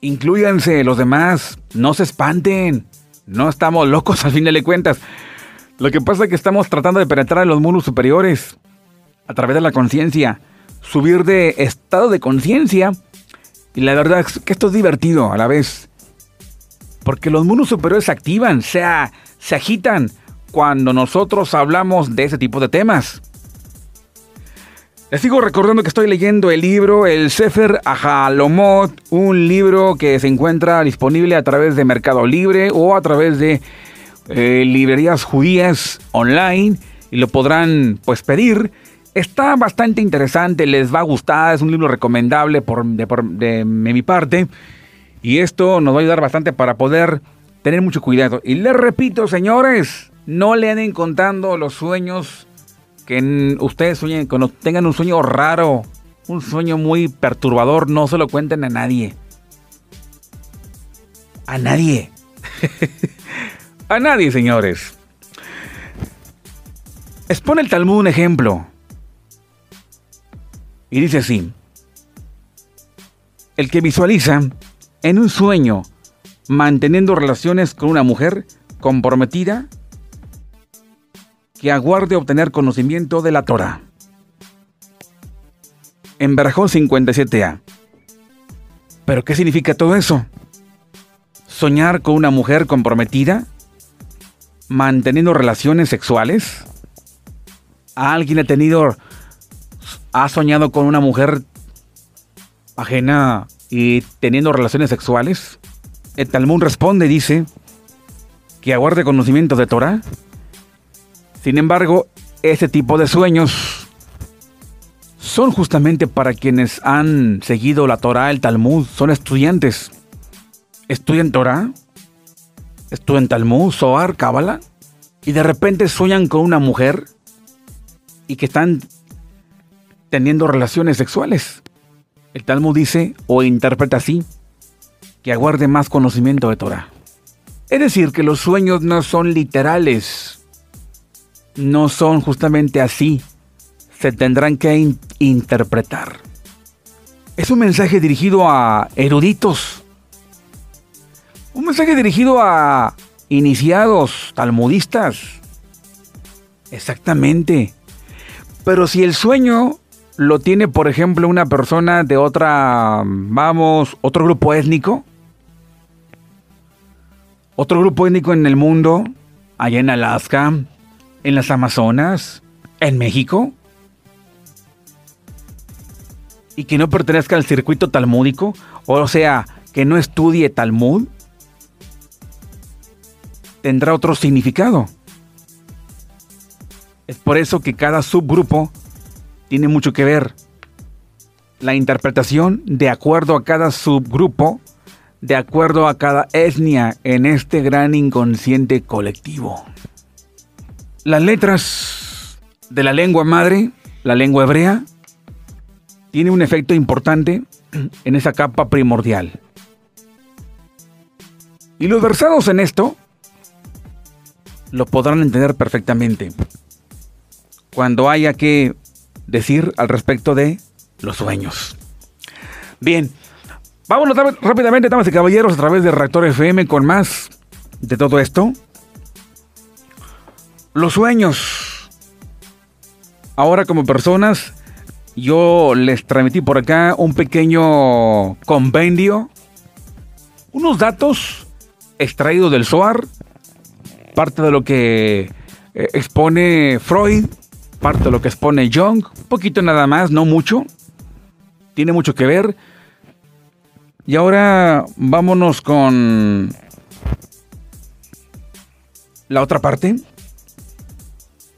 Incluyanse los demás, no se espanten. No estamos locos al fin de cuentas. Lo que pasa es que estamos tratando de penetrar en los mundos superiores a través de la conciencia, subir de estado de conciencia. Y la verdad es que esto es divertido a la vez. Porque los mundos superiores se activan, se, se agitan cuando nosotros hablamos de ese tipo de temas. Les sigo recordando que estoy leyendo el libro El Sefer Ajalomot, un libro que se encuentra disponible a través de Mercado Libre o a través de eh, librerías judías online y lo podrán pues pedir. Está bastante interesante, les va a gustar, es un libro recomendable por, de, de mi parte y esto nos va a ayudar bastante para poder tener mucho cuidado. Y les repito, señores, no le anden contando los sueños que ustedes sueñen, cuando tengan un sueño raro, un sueño muy perturbador, no se lo cuenten a nadie. A nadie. a nadie, señores. Expone el Talmud un ejemplo. Y dice así. El que visualiza en un sueño manteniendo relaciones con una mujer comprometida que aguarde obtener conocimiento de la Torah. En Barajón 57A. ¿Pero qué significa todo eso? ¿Soñar con una mujer comprometida? ¿Manteniendo relaciones sexuales? ¿Alguien ha tenido, ha soñado con una mujer ajena y teniendo relaciones sexuales? El Talmud responde, dice, que aguarde conocimiento de Torah. Sin embargo, este tipo de sueños son justamente para quienes han seguido la Torah, el Talmud, son estudiantes. Estudian Torah, estudian Talmud, Zohar, Kabbalah, y de repente sueñan con una mujer y que están teniendo relaciones sexuales. El Talmud dice o interpreta así, que aguarde más conocimiento de Torah. Es decir, que los sueños no son literales, no son justamente así. Se tendrán que interpretar. Es un mensaje dirigido a eruditos. Un mensaje dirigido a iniciados, talmudistas. Exactamente. Pero si el sueño lo tiene, por ejemplo, una persona de otra, vamos, otro grupo étnico, otro grupo étnico en el mundo, allá en Alaska, en las Amazonas, en México, y que no pertenezca al circuito talmúdico, o sea, que no estudie Talmud, tendrá otro significado. Es por eso que cada subgrupo tiene mucho que ver. La interpretación de acuerdo a cada subgrupo, de acuerdo a cada etnia en este gran inconsciente colectivo. Las letras de la lengua madre, la lengua hebrea, tiene un efecto importante en esa capa primordial. Y los versados en esto lo podrán entender perfectamente cuando haya que decir al respecto de los sueños. Bien, vámonos rápidamente, damas y caballeros, a través de Reactor FM con más de todo esto. Los sueños. Ahora como personas, yo les transmití por acá un pequeño compendio, unos datos extraídos del SOAR, parte de lo que eh, expone Freud, parte de lo que expone Jung, un poquito nada más, no mucho, tiene mucho que ver. Y ahora vámonos con la otra parte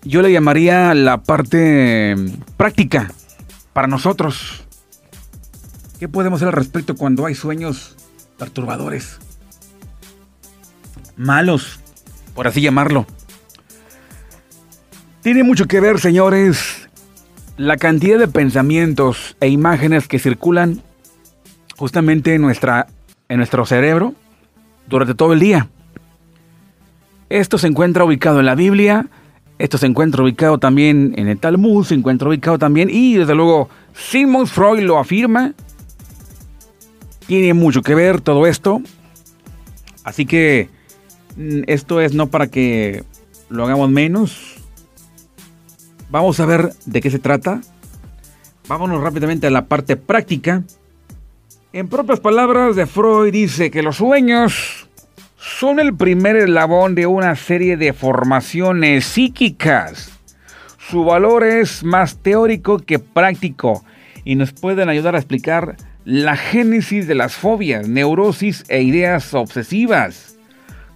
yo le llamaría la parte práctica para nosotros. ¿Qué podemos hacer al respecto cuando hay sueños perturbadores? Malos, por así llamarlo. Tiene mucho que ver, señores, la cantidad de pensamientos e imágenes que circulan justamente en nuestra en nuestro cerebro durante todo el día. Esto se encuentra ubicado en la Biblia, esto se encuentra ubicado también en el Talmud, se encuentra ubicado también, y desde luego Sigmund Freud lo afirma. Tiene mucho que ver todo esto. Así que esto es no para que lo hagamos menos. Vamos a ver de qué se trata. Vámonos rápidamente a la parte práctica. En propias palabras de Freud dice que los sueños son el primer eslabón de una serie de formaciones psíquicas. Su valor es más teórico que práctico y nos pueden ayudar a explicar la génesis de las fobias, neurosis e ideas obsesivas.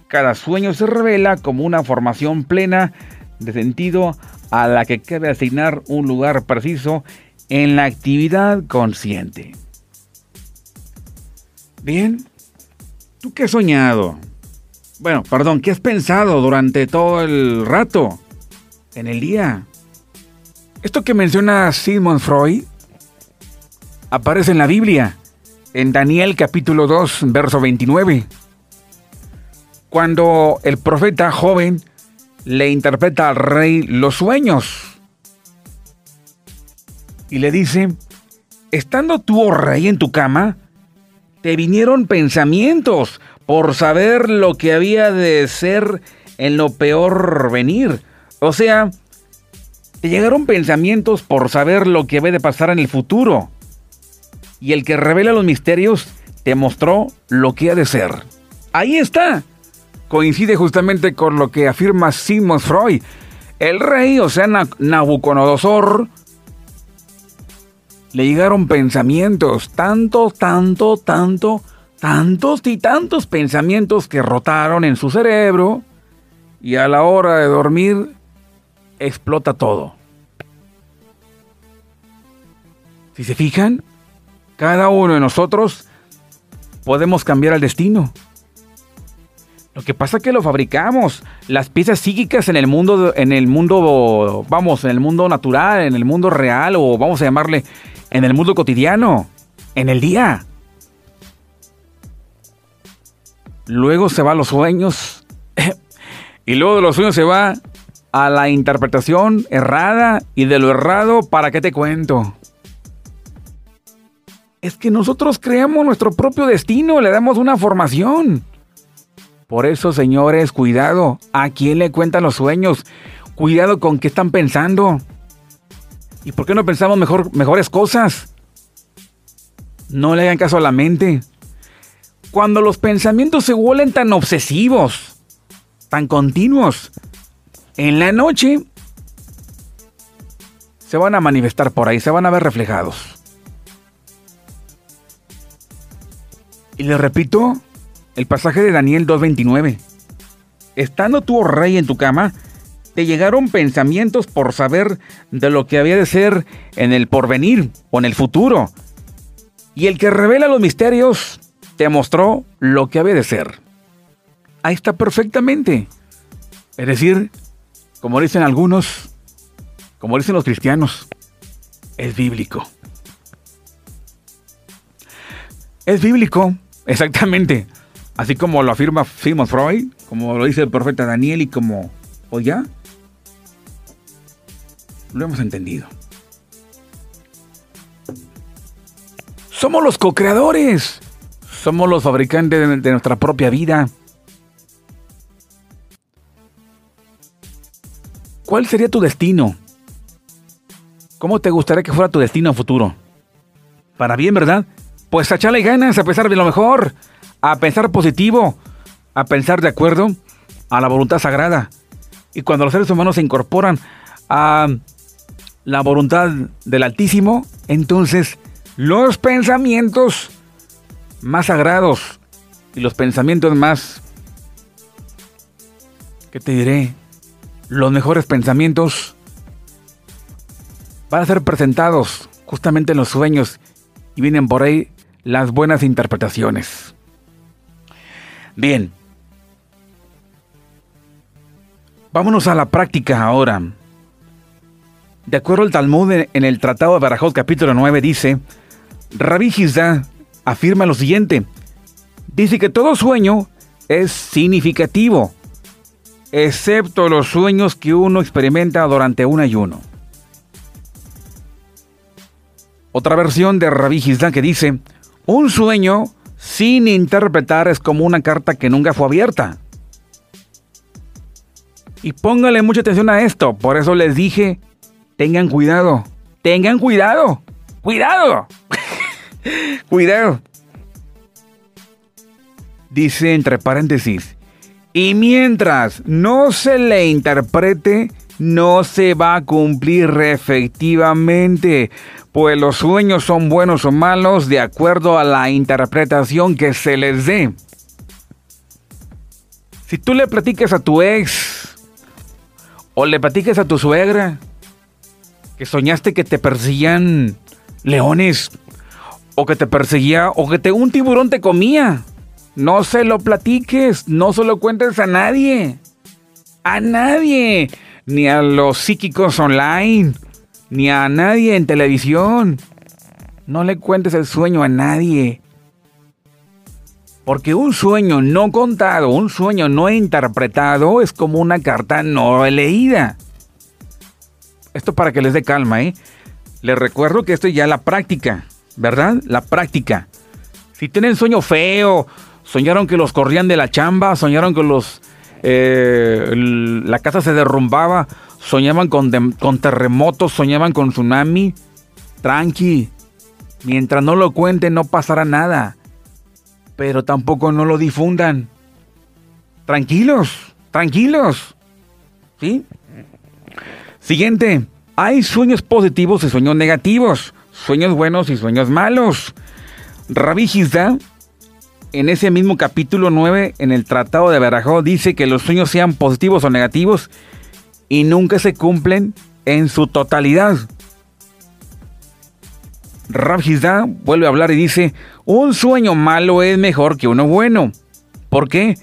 Cada sueño se revela como una formación plena de sentido a la que cabe asignar un lugar preciso en la actividad consciente. Bien, ¿tú qué has soñado? Bueno, perdón, ¿qué has pensado durante todo el rato? En el día. Esto que menciona Sigmund Freud aparece en la Biblia, en Daniel capítulo 2, verso 29. Cuando el profeta joven le interpreta al rey los sueños y le dice, estando tú, oh rey, en tu cama, te vinieron pensamientos por saber lo que había de ser en lo peor venir. O sea, te llegaron pensamientos por saber lo que había de pasar en el futuro. Y el que revela los misterios te mostró lo que ha de ser. Ahí está. Coincide justamente con lo que afirma Sigmund Freud. El rey, o sea, Nabucodonosor, le llegaron pensamientos, tanto, tanto, tanto, tantos y tantos pensamientos que rotaron en su cerebro y a la hora de dormir explota todo. Si se fijan, cada uno de nosotros podemos cambiar el destino. Lo que pasa es que lo fabricamos. Las piezas psíquicas en el mundo, en el mundo, vamos, en el mundo natural, en el mundo real, o vamos a llamarle en el mundo cotidiano, en el día. Luego se va a los sueños. y luego de los sueños se va a la interpretación errada. Y de lo errado, ¿para qué te cuento? Es que nosotros creamos nuestro propio destino, le damos una formación. Por eso, señores, cuidado. ¿A quién le cuentan los sueños? Cuidado con qué están pensando. ¿Y por qué no pensamos mejor, mejores cosas? No le hagan caso a la mente. Cuando los pensamientos se vuelven tan obsesivos, tan continuos, en la noche se van a manifestar por ahí, se van a ver reflejados. Y le repito el pasaje de Daniel 2.29. Estando tú, oh rey, en tu cama, te llegaron pensamientos por saber de lo que había de ser en el porvenir o en el futuro. Y el que revela los misterios te mostró lo que había de ser. Ahí está perfectamente. Es decir, como dicen algunos, como dicen los cristianos, es bíblico. Es bíblico, exactamente. Así como lo afirma Sigmund Freud, como lo dice el profeta Daniel y como, o ya, lo hemos entendido. Somos los co-creadores. Somos los fabricantes de, nuestra propia vida. ¿Cuál sería tu destino? ¿Cómo te gustaría que fuera tu destino futuro? Para bien, ¿verdad? Pues a echarle ganas, a pensar de lo mejor, a pensar positivo, a pensar de acuerdo a la voluntad sagrada. Y cuando los seres humanos se incorporan a la voluntad del Altísimo, entonces los pensamientos más sagrados y los pensamientos más, ¿qué te diré? Los mejores pensamientos van a ser presentados justamente en los sueños y vienen por ahí las buenas interpretaciones. Bien. Vámonos a la práctica ahora. De acuerdo al Talmud en el Tratado de Barajot capítulo 9 dice, Rabbi Hizda afirma lo siguiente, Dice que todo sueño es significativo, excepto los sueños que uno experimenta durante un ayuno. Otra versión de Rabbi Gisdan que dice, un sueño sin interpretar es como una carta que nunca fue abierta. Y póngale mucha atención a esto, por eso les dije, tengan cuidado, tengan cuidado, cuidado, cuidado. Dice entre paréntesis, y mientras no se le interprete, no se va a cumplir efectivamente, pues los sueños son buenos o malos de acuerdo a la interpretación que se les dé. Si tú le platiques a tu ex o le platiques a tu suegra que soñaste que te perseguían leones o que te perseguía o que te, un tiburón te comía. No se lo platiques, no se lo cuentes a nadie. A nadie. Ni a los psíquicos online. Ni a nadie en televisión. No le cuentes el sueño a nadie. Porque un sueño no contado, un sueño no interpretado es como una carta no leída. Esto para que les dé calma, ¿eh? Les recuerdo que esto es ya la práctica, ¿verdad? La práctica. Si tienen sueño feo, soñaron que los corrían de la chamba, soñaron que los eh, la casa se derrumbaba, soñaban con, con terremotos, soñaban con tsunami, tranqui. Mientras no lo cuenten no pasará nada pero tampoco no lo difundan. Tranquilos, tranquilos. ¿Sí? Siguiente. Hay sueños positivos y sueños negativos, sueños buenos y sueños malos. Rabbi Hizda, en ese mismo capítulo 9, en el Tratado de Berajó, dice que los sueños sean positivos o negativos y nunca se cumplen en su totalidad. Rab vuelve a hablar y dice, un sueño malo es mejor que uno bueno. ¿Por qué?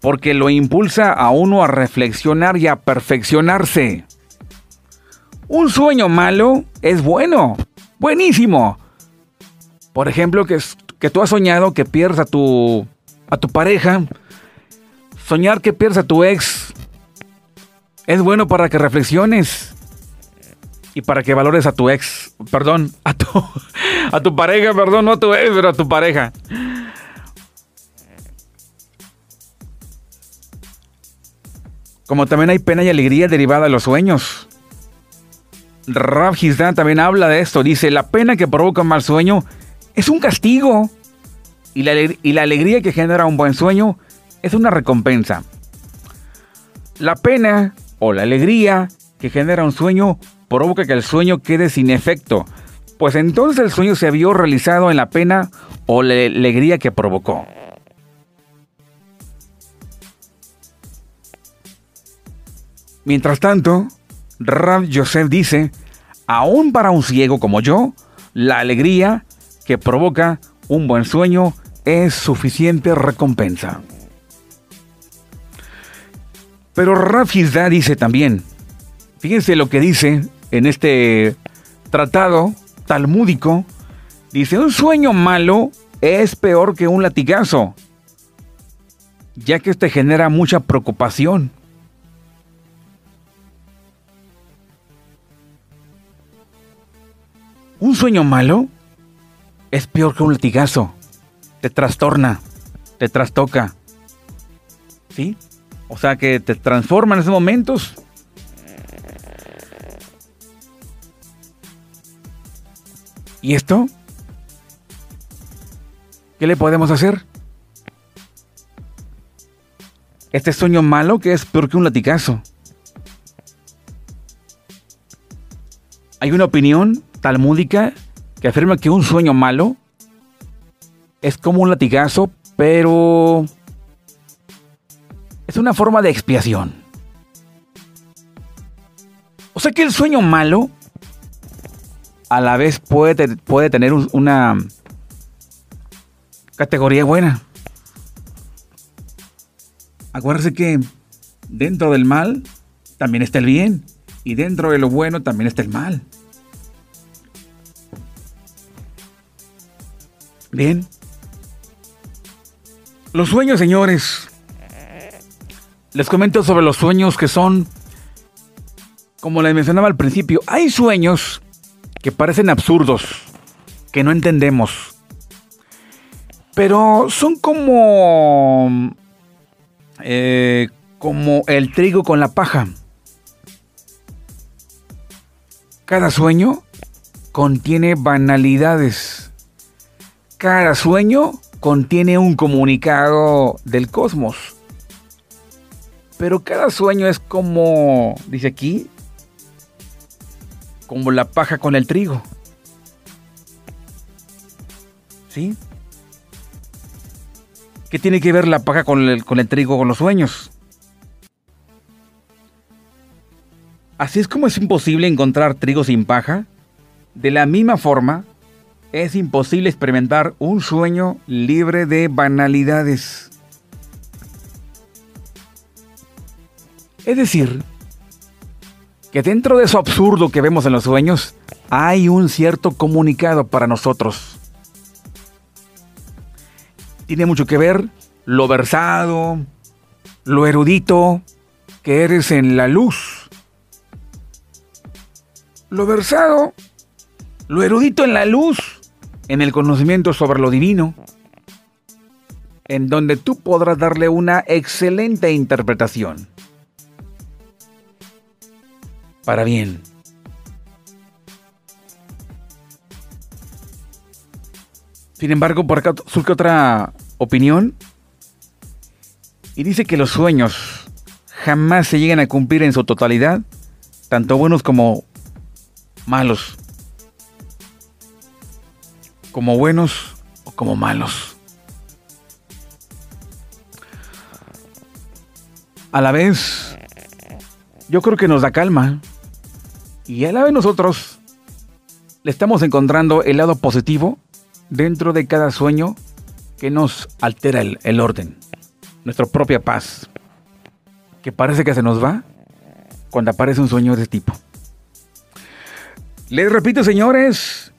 Porque lo impulsa a uno a reflexionar y a perfeccionarse. Un sueño malo es bueno, buenísimo. Por ejemplo, que, que tú has soñado que pierdas a tu, a tu pareja. Soñar que pierdas a tu ex es bueno para que reflexiones y para que valores a tu ex, perdón, a tu, a tu pareja, perdón, no a tu ex, pero a tu pareja. Como también hay pena y alegría derivada de los sueños. Rab también habla de esto. Dice, la pena que provoca un mal sueño es un castigo. Y la, y la alegría que genera un buen sueño es una recompensa. La pena o la alegría que genera un sueño provoca que el sueño quede sin efecto, pues entonces el sueño se vio realizado en la pena o la alegría que provocó. Mientras tanto, Rab Joseph dice, aún para un ciego como yo, la alegría que provoca un buen sueño es suficiente recompensa. Pero Rab dice también, fíjense lo que dice en este tratado talmúdico, dice, un sueño malo es peor que un latigazo, ya que este genera mucha preocupación. Un sueño malo es peor que un latigazo. Te trastorna, te trastoca. ¿Sí? O sea que te transforma en esos momentos ¿Y esto? ¿Qué le podemos hacer? Este sueño malo que es peor que un latigazo. Hay una opinión talmúdica que afirma que un sueño malo es como un latigazo, pero es una forma de expiación. O sea que el sueño malo a la vez puede, puede tener una categoría buena. Acuérdense que dentro del mal también está el bien y dentro de lo bueno también está el mal. Bien. Los sueños, señores. Les comento sobre los sueños que son, como les mencionaba al principio, hay sueños que parecen absurdos, que no entendemos. Pero son como... Eh, como el trigo con la paja. Cada sueño contiene banalidades. Cada sueño contiene un comunicado del cosmos. Pero cada sueño es como, dice aquí, como la paja con el trigo. ¿Sí? ¿Qué tiene que ver la paja con el, con el trigo, con los sueños? Así es como es imposible encontrar trigo sin paja. De la misma forma, es imposible experimentar un sueño libre de banalidades. Es decir, que dentro de eso absurdo que vemos en los sueños, hay un cierto comunicado para nosotros. Tiene mucho que ver lo versado, lo erudito que eres en la luz. Lo versado, lo erudito en la luz en el conocimiento sobre lo divino, en donde tú podrás darle una excelente interpretación. Para bien. Sin embargo, por acá surge otra opinión y dice que los sueños jamás se llegan a cumplir en su totalidad, tanto buenos como malos como buenos o como malos. A la vez, yo creo que nos da calma. Y a la vez nosotros le estamos encontrando el lado positivo dentro de cada sueño que nos altera el, orden, nuestra propia paz, que parece que se nos va cuando aparece un sueño de este tipo. Les repito, señores,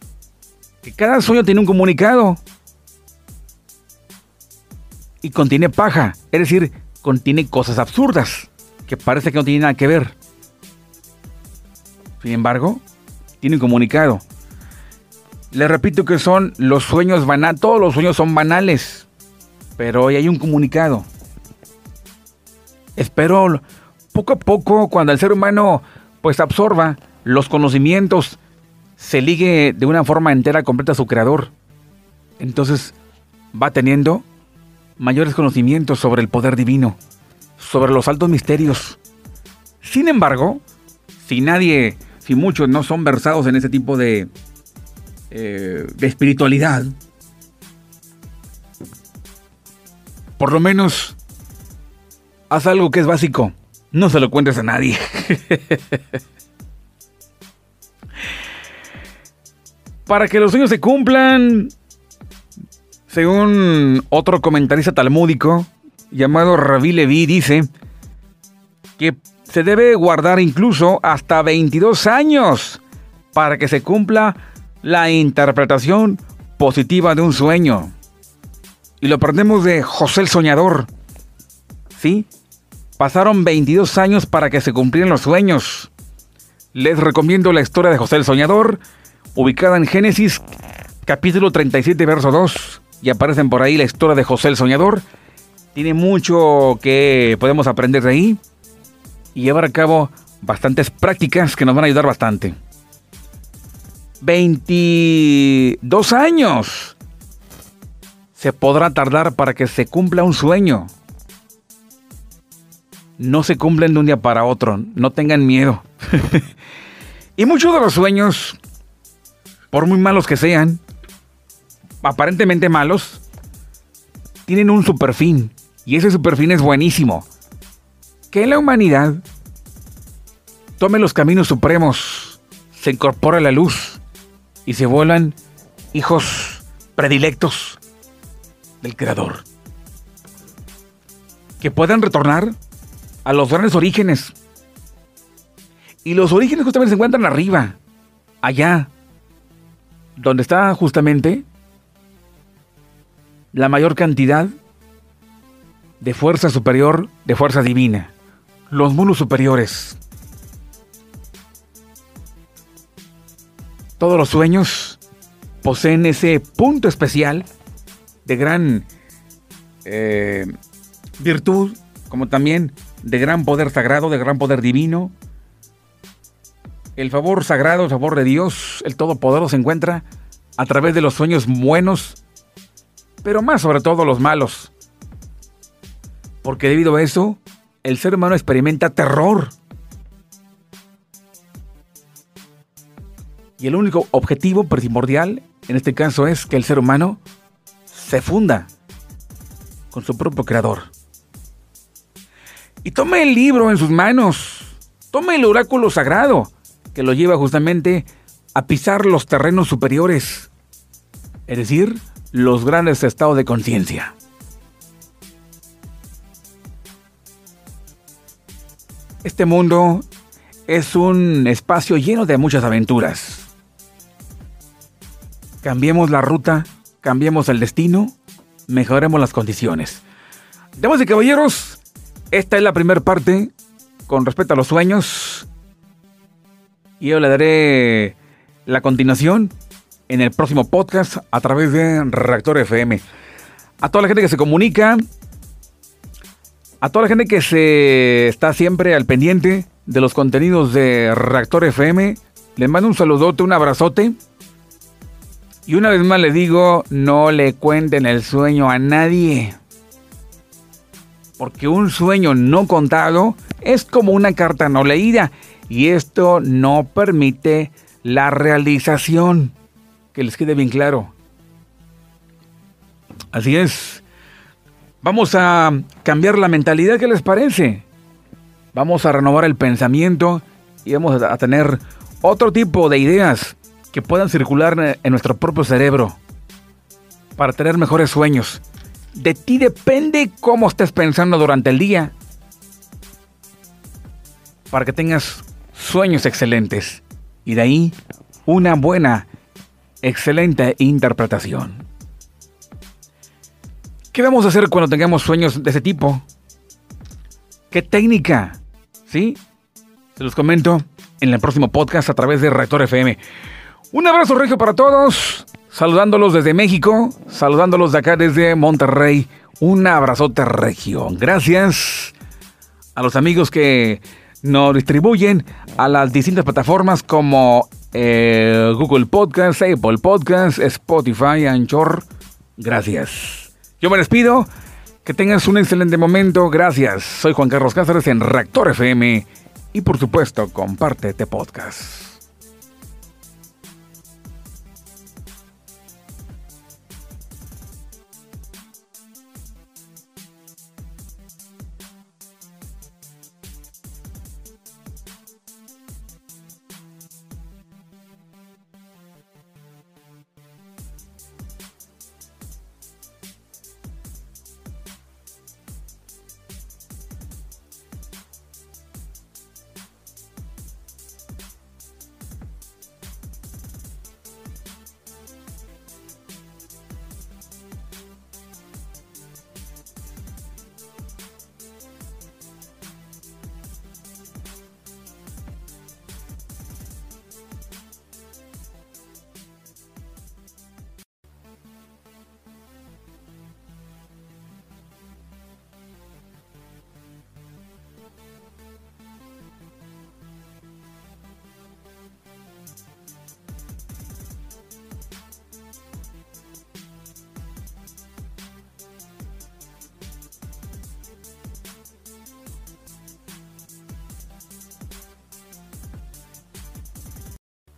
que cada sueño tiene un comunicado. Y contiene paja, es decir, contiene cosas absurdas, que parece que no tienen nada que ver. Sin embargo, tiene un comunicado. Les repito que son los sueños banales, todos los sueños son banales, pero hoy hay un comunicado. Espero poco a poco, cuando el ser humano pues absorba los conocimientos se ligue de una forma entera completa a su creador. Entonces va teniendo mayores conocimientos sobre el poder divino, sobre los altos misterios. Sin embargo, si nadie, si muchos no son versados en ese tipo de, eh, de espiritualidad, por lo menos haz algo que es básico. No se lo cuentes a nadie. Para que los sueños se cumplan, según otro comentarista talmúdico llamado Rabí Levi, dice que se debe guardar incluso hasta 22 años para que se cumpla la interpretación positiva de un sueño. Y lo aprendemos de José el Soñador. ¿Sí? Pasaron 22 años para que se cumplieran los sueños. Les recomiendo la historia de José el Soñador ubicada en Génesis capítulo 37, verso 2, y aparecen por ahí la historia de José el Soñador. Tiene mucho que podemos aprender de ahí y llevar a cabo bastantes prácticas que nos van a ayudar bastante. 22 años se podrá tardar para que se cumpla un sueño. No se cumplen de un día para otro, no tengan miedo. y muchos de los sueños por muy malos que sean, aparentemente malos, tienen un superfin. Y ese superfin es buenísimo. Que la humanidad tome los caminos supremos, se incorpora la luz y se vuelan hijos predilectos del Creador. Que puedan retornar a los grandes orígenes. Y los orígenes justamente se encuentran arriba, allá, donde está justamente la mayor cantidad de fuerza superior, de fuerza divina. Los mundos superiores. Todos los sueños poseen ese punto especial de gran eh, virtud, como también de gran poder sagrado, de gran poder divino. El favor sagrado, el favor de Dios, el Todopoderoso se encuentra a través de los sueños buenos, pero más sobre todo los malos. Porque debido a eso, el ser humano experimenta terror. Y el único objetivo primordial en este caso es que el ser humano se funda con su propio creador. Y tome el libro en sus manos, tome el oráculo sagrado, que lo lleva justamente a pisar los terrenos superiores, es decir, los grandes estados de conciencia. Este mundo es un espacio lleno de muchas aventuras. Cambiemos la ruta, cambiemos el destino, mejoremos las condiciones. Damas y caballeros, esta es la primera parte con respecto a los sueños. Y yo le daré la continuación en el próximo podcast a través de Reactor FM. A toda la gente que se comunica, a toda la gente que se está siempre al pendiente de los contenidos de Reactor FM, les mando un saludote, un abrazote. Y una vez más le digo, no le cuenten el sueño a nadie. Porque un sueño no contado es como una carta no leída. Y esto no permite la realización. Que les quede bien claro. Así es. Vamos a cambiar la mentalidad, ¿qué les parece? Vamos a renovar el pensamiento y vamos a tener otro tipo de ideas que puedan circular en nuestro propio cerebro para tener mejores sueños. De ti depende cómo estés pensando durante el día para que tengas sueños excelentes y de ahí una buena, excelente interpretación. ¿Qué vamos a hacer cuando tengamos sueños de ese tipo? ¿Qué técnica? ¿Sí? Se los comento en el próximo podcast a través de Reactor FM. Un abrazo regio para todos. Saludándolos desde México. Saludándolos de acá desde Monterrey. Un abrazote regio. Gracias a los amigos que nos distribuyen a las distintas plataformas como eh, Google Podcast, Apple Podcast, Spotify, Anchor. Gracias. Yo me despido. Que tengas un excelente momento. Gracias. Soy Juan Carlos Cáceres en Reactor FM. Y por supuesto, comparte este podcast.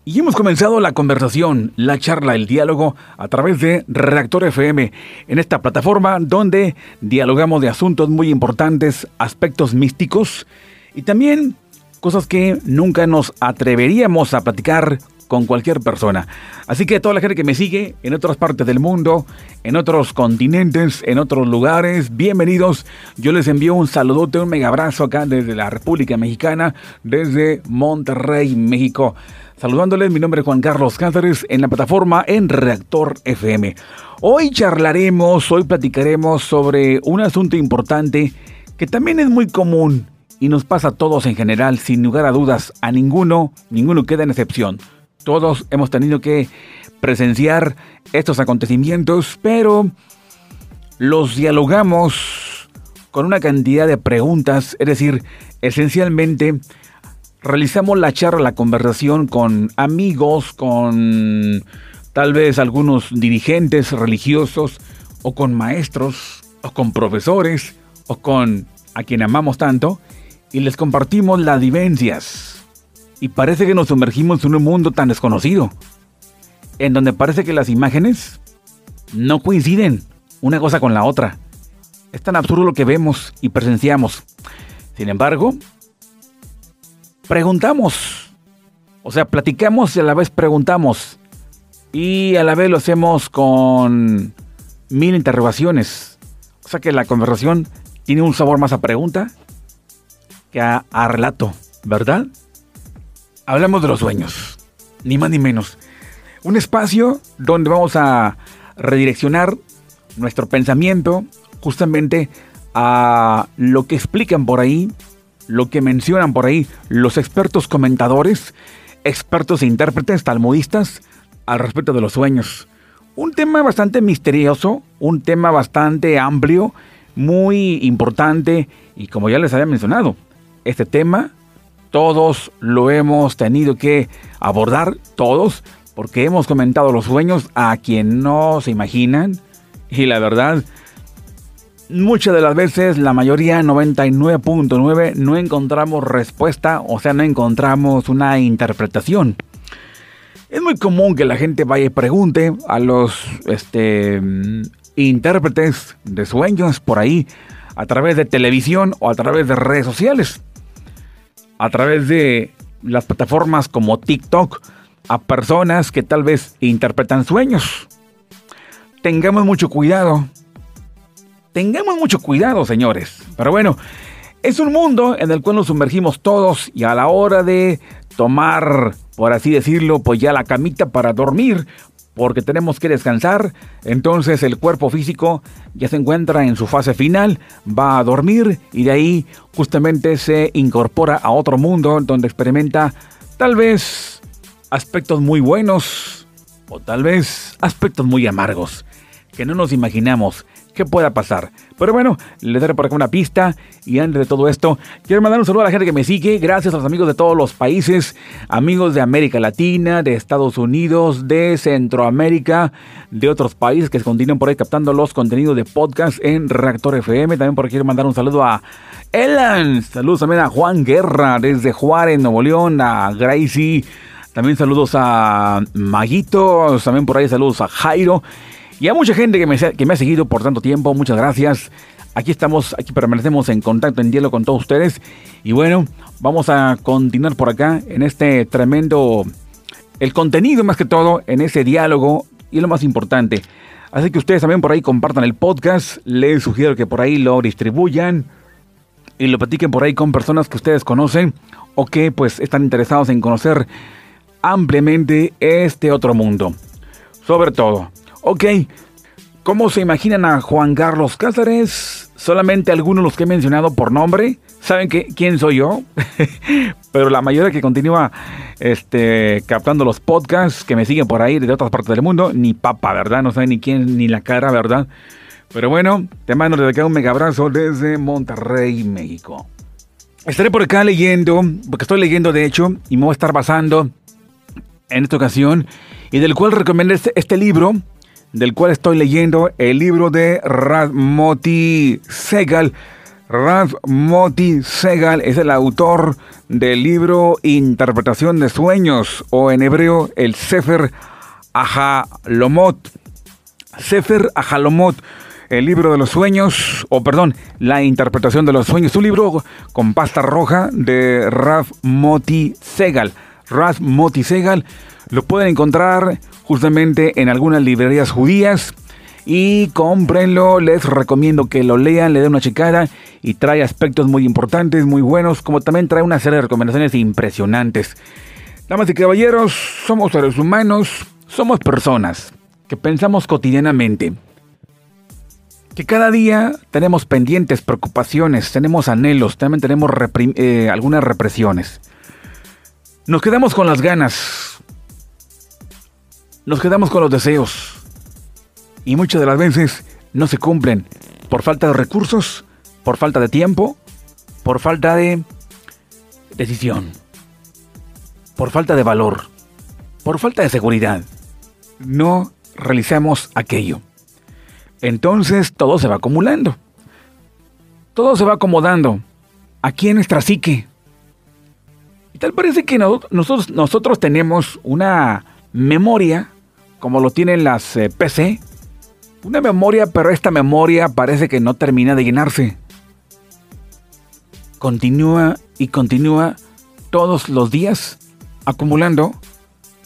Y hemos comenzado la conversación, la charla, el diálogo a través de Reactor FM, en esta plataforma donde dialogamos de asuntos muy importantes, aspectos místicos y también cosas que nunca nos atreveríamos a platicar con cualquier persona. Así que toda la gente que me sigue en otras partes del mundo, en otros continentes, en otros lugares, bienvenidos. Yo les envío un saludote, un mega abrazo acá desde la República Mexicana, desde Monterrey, México. Saludándoles, mi nombre es Juan Carlos Cáceres en la plataforma en Reactor FM. Hoy charlaremos, hoy platicaremos sobre un asunto importante que también es muy común y nos pasa a todos en general, sin lugar a dudas, a ninguno, ninguno queda en excepción. Todos hemos tenido que presenciar estos acontecimientos, pero los dialogamos con una cantidad de preguntas, es decir, esencialmente realizamos la charla, la conversación con amigos, con tal vez algunos dirigentes religiosos, o con maestros, o con profesores, o con a quien amamos tanto, y les compartimos las vivencias. Y parece que nos sumergimos en un mundo tan desconocido, en donde parece que las imágenes no coinciden una cosa con la otra. Es tan absurdo lo que vemos y presenciamos. Sin embargo, preguntamos. O sea, platicamos y a la vez preguntamos. Y a la vez lo hacemos con mil interrogaciones. O sea que la conversación tiene un sabor más a pregunta que a, relato, ¿verdad? Hablamos de los sueños, ni más ni menos. Un espacio donde vamos a redireccionar nuestro pensamiento justamente a lo que explican por ahí lo que mencionan por ahí los expertos comentadores, expertos e intérpretes talmudistas al respecto de los sueños. Un tema bastante misterioso, un tema bastante amplio, muy importante y como ya les había mencionado, este tema todos lo hemos tenido que abordar, todos, porque hemos comentado los sueños a quien no se imaginan y la verdad muchas de las veces, la mayoría, 99.9, no encontramos respuesta, o sea, no encontramos una interpretación. Es muy común que la gente vaya y pregunte a los este, intérpretes de sueños por ahí, a través de televisión o a través de redes sociales, a través de las plataformas como TikTok, a personas que tal vez interpretan sueños. Tengamos mucho cuidado Tengamos mucho cuidado, señores. Pero bueno, es un mundo en el cual nos sumergimos todos y a la hora de tomar, por así decirlo, pues ya la camita para dormir, porque tenemos que descansar, entonces el cuerpo físico ya se encuentra en su fase final, va a dormir y de ahí justamente se incorpora a otro mundo donde experimenta tal vez aspectos muy buenos o tal vez aspectos muy amargos que no nos imaginamos que pueda pasar. Pero bueno, les daré por acá una pista. Y antes de todo esto, quiero mandar un saludo a la gente que me sigue. Gracias a los amigos de todos los países, amigos de América Latina, de Estados Unidos, de Centroamérica, de otros países que continúan por ahí captando los contenidos de podcast en Reactor FM. También por aquí quiero mandar un saludo a Elan. Saludos también a Juan Guerra desde Juárez, Nuevo León, a Gracie. También saludos a Maguito, también por ahí saludos a Jairo. Y a mucha gente que me, ha seguido por tanto tiempo, muchas gracias. Aquí estamos, aquí permanecemos en contacto, en diálogo con todos ustedes. Y bueno, vamos a continuar por acá en este tremendo, el contenido más que todo, en ese diálogo y lo más importante. Así que ustedes también por ahí compartan el podcast, les sugiero que por ahí lo distribuyan y lo platiquen por ahí con personas que ustedes conocen o que pues están interesados en conocer ampliamente este otro mundo. Sobre todo, Ok, ¿cómo se imaginan a Juan Carlos Cáceres? Solamente algunos los que he mencionado por nombre. ¿Saben que, quién soy yo? Pero la mayoría que continúa este, captando los podcasts, que me siguen por ahí de otras partes del mundo, ni papa, ¿verdad? No saben ni quién, ni la cara, ¿verdad? Pero bueno, te mando desde acá un mega abrazo desde Monterrey, México. Estaré por acá leyendo, porque estoy leyendo de hecho, y me voy a estar basando en esta ocasión, y del cual recomiendo este, este libro, del cual estoy leyendo el libro de Rasmoti Segal. Rasmoti Segal es el autor del libro Interpretación de Sueños o en hebreo el Sefer Ahalomot. Sefer Ahalomot, el libro de los sueños, o perdón, la interpretación de los sueños, un libro con pasta roja de Rav Moti Segal. Rav Moti Segal Lo pueden encontrar justamente en algunas librerías judías y cómprenlo, les recomiendo que lo lean, le den una checada y trae aspectos muy importantes, muy buenos, como también trae una serie de recomendaciones impresionantes. Damas y caballeros, somos seres humanos, somos personas que pensamos cotidianamente, que cada día tenemos pendientes, preocupaciones, tenemos anhelos, también tenemos eh, algunas represiones. Nos quedamos con las ganas, nos quedamos con los deseos y muchas de las veces no se cumplen por falta de recursos, por falta de tiempo, por falta de decisión, por falta de valor, por falta de seguridad. No realizamos aquello. Entonces todo se va acumulando. Todo se va acomodando aquí en nuestra psique. Y tal parece que nosotros, nosotros tenemos una memoria, como lo tienen las eh, PC, una memoria, pero esta memoria parece que no termina de llenarse. Continúa y continúa todos los días acumulando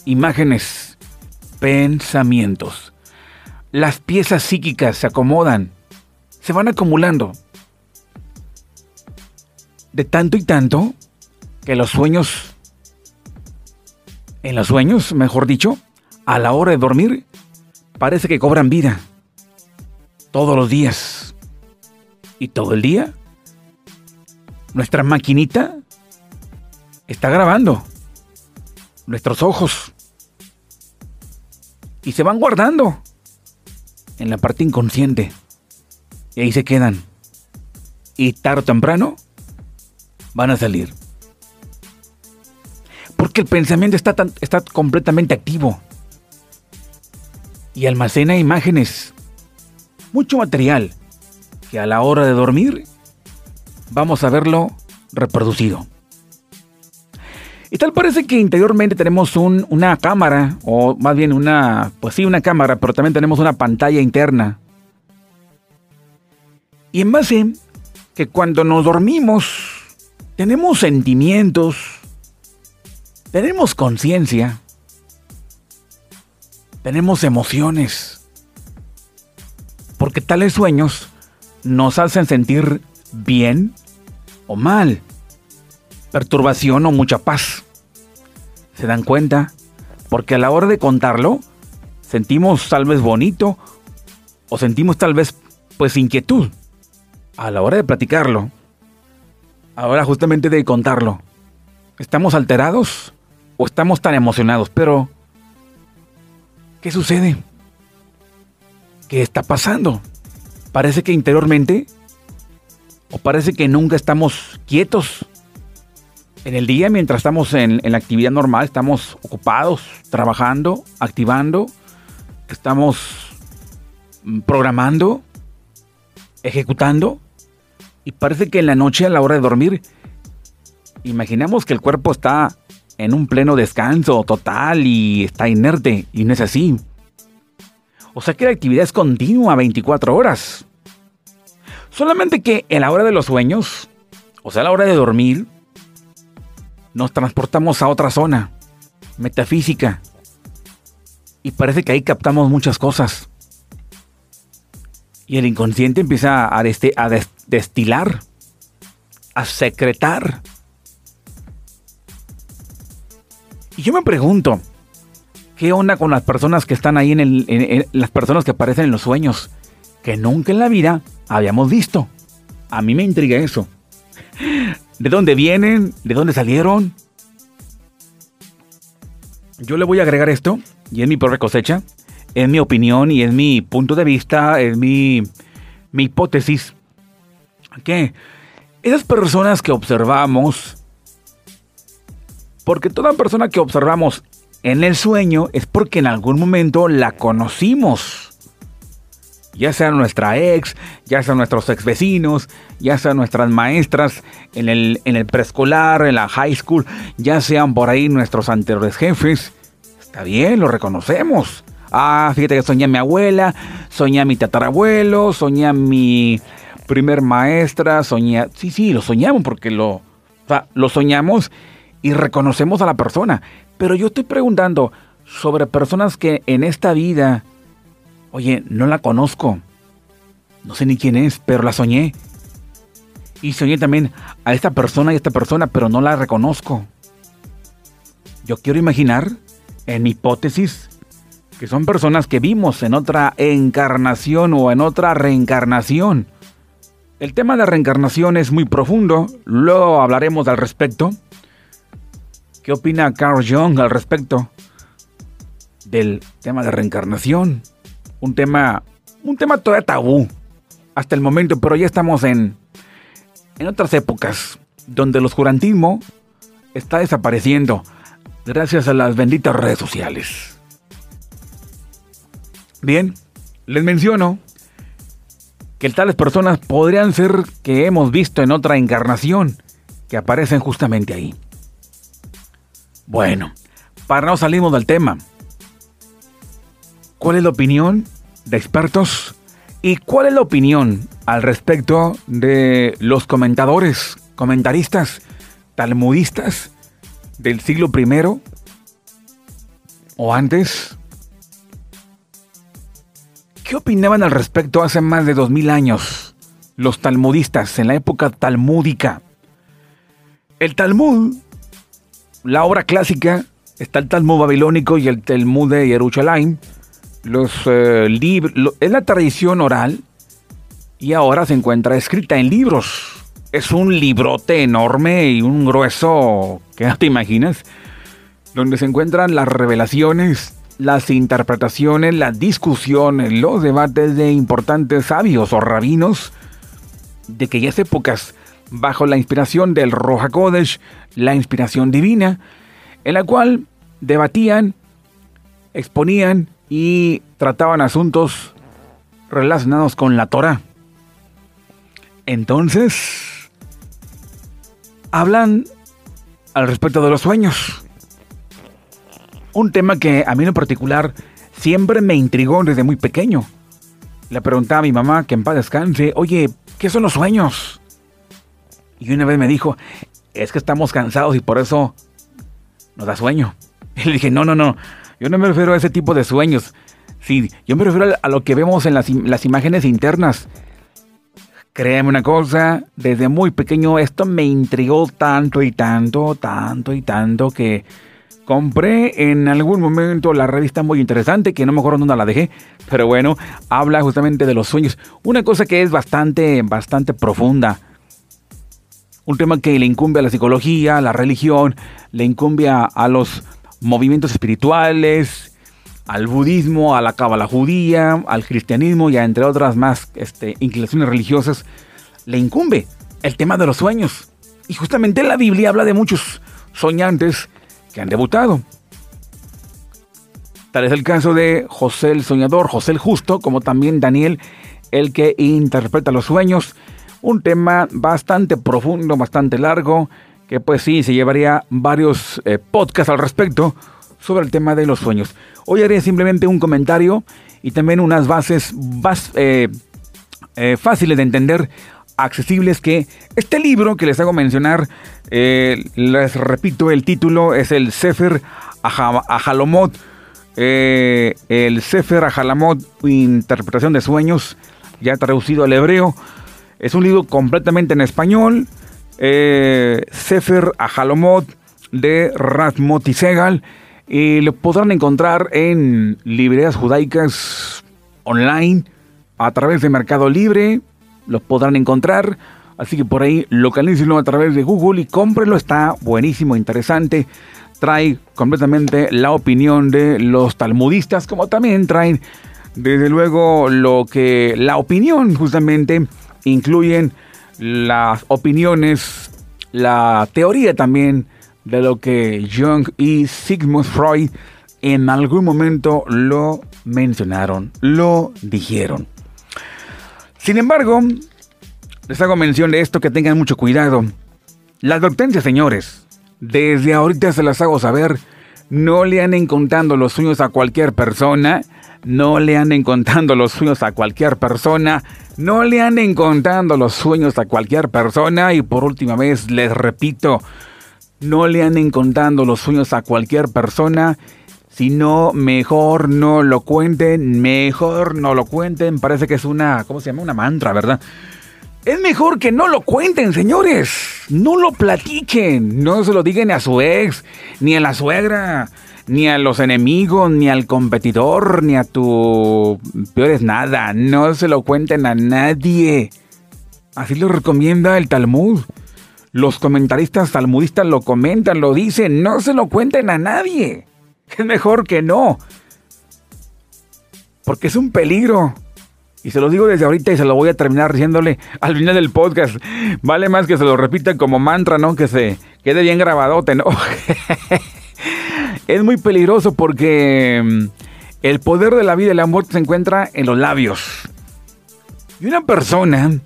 imágenes, pensamientos. Las piezas psíquicas se acomodan, se van acumulando. De tanto y tanto que los sueños, en los sueños, mejor dicho, a la hora de dormir, parece que cobran vida todos los días. Y todo el día, nuestra maquinita está grabando nuestros ojos y se van guardando en la parte inconsciente. Y ahí se quedan. Y tarde o temprano van a salir. Porque el pensamiento está, está completamente activo y almacena imágenes mucho material que a la hora de dormir vamos a verlo reproducido. Y tal parece que interiormente tenemos una cámara, o más bien una, pues sí, una cámara, pero también tenemos una pantalla interna. Y en base que cuando nos dormimos tenemos sentimientos, tenemos conciencia, tenemos emociones porque tales sueños nos hacen sentir bien o mal, perturbación o mucha paz. ¿Se dan cuenta? Porque a la hora de contarlo, sentimos tal vez bonito o sentimos tal vez pues inquietud. A la hora de platicarlo, ahora justamente de contarlo, ¿estamos alterados o estamos tan emocionados? Pero, ¿qué sucede? ¿qué está pasando? Parece que interiormente, o parece que nunca estamos quietos. En el día, mientras estamos en, la actividad normal, estamos ocupados, trabajando, activando, estamos mm, programando, ejecutando, y parece que en la noche, a la hora de dormir, imaginamos que el cuerpo está en un pleno descanso total y está inerte, y no es así. O sea que la actividad es continua 24 horas. Solamente que en la hora de los sueños, o sea, a la hora de dormir, nos transportamos a otra zona, metafísica. Y parece que ahí captamos muchas cosas. Y el inconsciente empieza a, a destilar, a secretar. Y yo me pregunto, ¿Qué onda con las personas que están ahí en, el, las personas que aparecen en los sueños? Que nunca en la vida habíamos visto. A mí me intriga eso. ¿De dónde vienen? ¿De dónde salieron? Yo le voy a agregar esto, y es mi propia cosecha, es mi opinión y es mi punto de vista, es mi, mi hipótesis. Que esas personas que observamos, porque toda persona que observamos en el sueño es porque en algún momento la conocimos. Ya sea nuestra ex, ya sea nuestros ex vecinos, ya sean nuestras maestras en el, en el preescolar, en la high school, ya sean por ahí nuestros anteriores jefes. Está bien, lo reconocemos. Ah, fíjate que soñé a mi abuela, soñé a mi tatarabuelo, soñé a mi primer maestra, soñé... Sí, sí, lo soñamos porque lo, o sea, lo soñamos y reconocemos a la persona. Pero yo estoy preguntando, sobre personas que en esta vida, oye, no la conozco, no sé ni quién es, pero la soñé. Y soñé también a esta persona y a esta persona, pero no la reconozco. Yo quiero imaginar, en mi hipótesis, que son personas que vimos en otra encarnación o en otra reencarnación. El tema de reencarnación es muy profundo, luego hablaremos al respecto. ¿Qué opina Carl Jung al respecto del tema de reencarnación? Un tema, un tema todavía tabú hasta el momento, pero ya estamos en, en otras épocas donde el oscurantismo está desapareciendo gracias a las benditas redes sociales. Bien, les menciono que tales personas podrían ser que hemos visto en otra encarnación, que aparecen justamente ahí. Bueno, para no salimos del tema, ¿cuál es la opinión de expertos? ¿Y cuál es la opinión al respecto de los comentadores, comentaristas, talmudistas del siglo I o antes? ¿Qué opinaban al respecto hace más de dos mil años los talmudistas en la época talmúdica? El Talmud, la obra clásica, está el Talmud babilónico y el Talmud de Jerusalén. Los eh, libros, es la tradición oral y ahora se encuentra escrita en libros. Es un librote enorme y un grueso que te imaginas, donde se encuentran las revelaciones las interpretaciones, las discusiones, los debates de importantes sabios o rabinos de aquellas épocas, bajo la inspiración del Roja Kodesh, la inspiración divina, en la cual debatían, exponían y trataban asuntos relacionados con la Torah. Entonces, hablan al respecto de los sueños. Un tema que a mí en particular siempre me intrigó desde muy pequeño. Le preguntaba a mi mamá, que en paz descanse, oye, ¿qué son los sueños? Y una vez me dijo, es que estamos cansados y por eso nos da sueño. Y le dije, no, no, no, yo no me refiero a ese tipo de sueños. Sí, yo me refiero a lo que vemos en las, las imágenes internas. Créeme una cosa, desde muy pequeño esto me intrigó tanto y tanto, tanto y tanto que Compré en algún momento la revista muy interesante, que no me acuerdo dónde la dejé, pero bueno, habla justamente de los sueños. Una cosa que es bastante, bastante profunda. Un tema que le incumbe a la psicología, a la religión, le incumbe a, los movimientos espirituales, al budismo, a la cábala judía, al cristianismo y a entre otras más este, inclinaciones religiosas, le incumbe el tema de los sueños. Y justamente la Biblia habla de muchos soñantes que han debutado. Tal es el caso de José el Soñador, José el Justo, como también Daniel, el que interpreta los sueños. Un tema bastante profundo, bastante largo, que pues sí, se llevaría varios eh, podcasts al respecto sobre el tema de los sueños. Hoy haré simplemente un comentario y también unas bases eh, eh, fáciles de entender accesibles que este libro que les hago mencionar, eh, les repito, el título es el Sefer Ajalomot, eh, el Sefer Ajalamot, Interpretación de Sueños, ya traducido al hebreo. Es un libro completamente en español. Eh, Sefer Ajalomot de Rasmoti Segal. Y lo podrán encontrar en librerías judaicas online a través de Mercado Libre, lo podrán encontrar. Así que por ahí localícenlo a través de Google y cómprenlo. Está buenísimo, interesante. Trae completamente la opinión de los talmudistas, como también traen, desde luego, lo que la opinión justamente incluyen las opiniones, la teoría también de lo que Jung y Sigmund Freud en algún momento lo mencionaron, lo dijeron. Sin embargo, les hago mención de esto que tengan mucho cuidado. La advertencia, señores, desde ahorita se las hago saber, no le anden contando los sueños a cualquier persona, no le anden contando los sueños a cualquier persona, no le anden contando los sueños a cualquier persona y por última vez les repito, no le anden contando los sueños a cualquier persona Si no, mejor no lo cuenten, mejor no lo cuenten. Parece que es una, ¿cómo se llama? Una mantra, ¿verdad? Es mejor que no lo cuenten, señores. No lo platiquen. No se lo digan a su ex, ni a la suegra, ni a los enemigos, ni al competidor, ni a tu peor es nada. No se lo cuenten a nadie. Así lo recomienda el Talmud. Los comentaristas talmudistas lo comentan, lo dicen. No se lo cuenten a nadie. Es mejor que no. Porque es un peligro. Y se lo digo desde ahorita y se lo voy a terminar diciéndole al final del podcast. Vale más que se lo repita como mantra, ¿no? Que se quede bien grabadote, ¿no? es muy peligroso porque mm, el poder de la vida y la muerte se encuentra en los labios. Y una persona,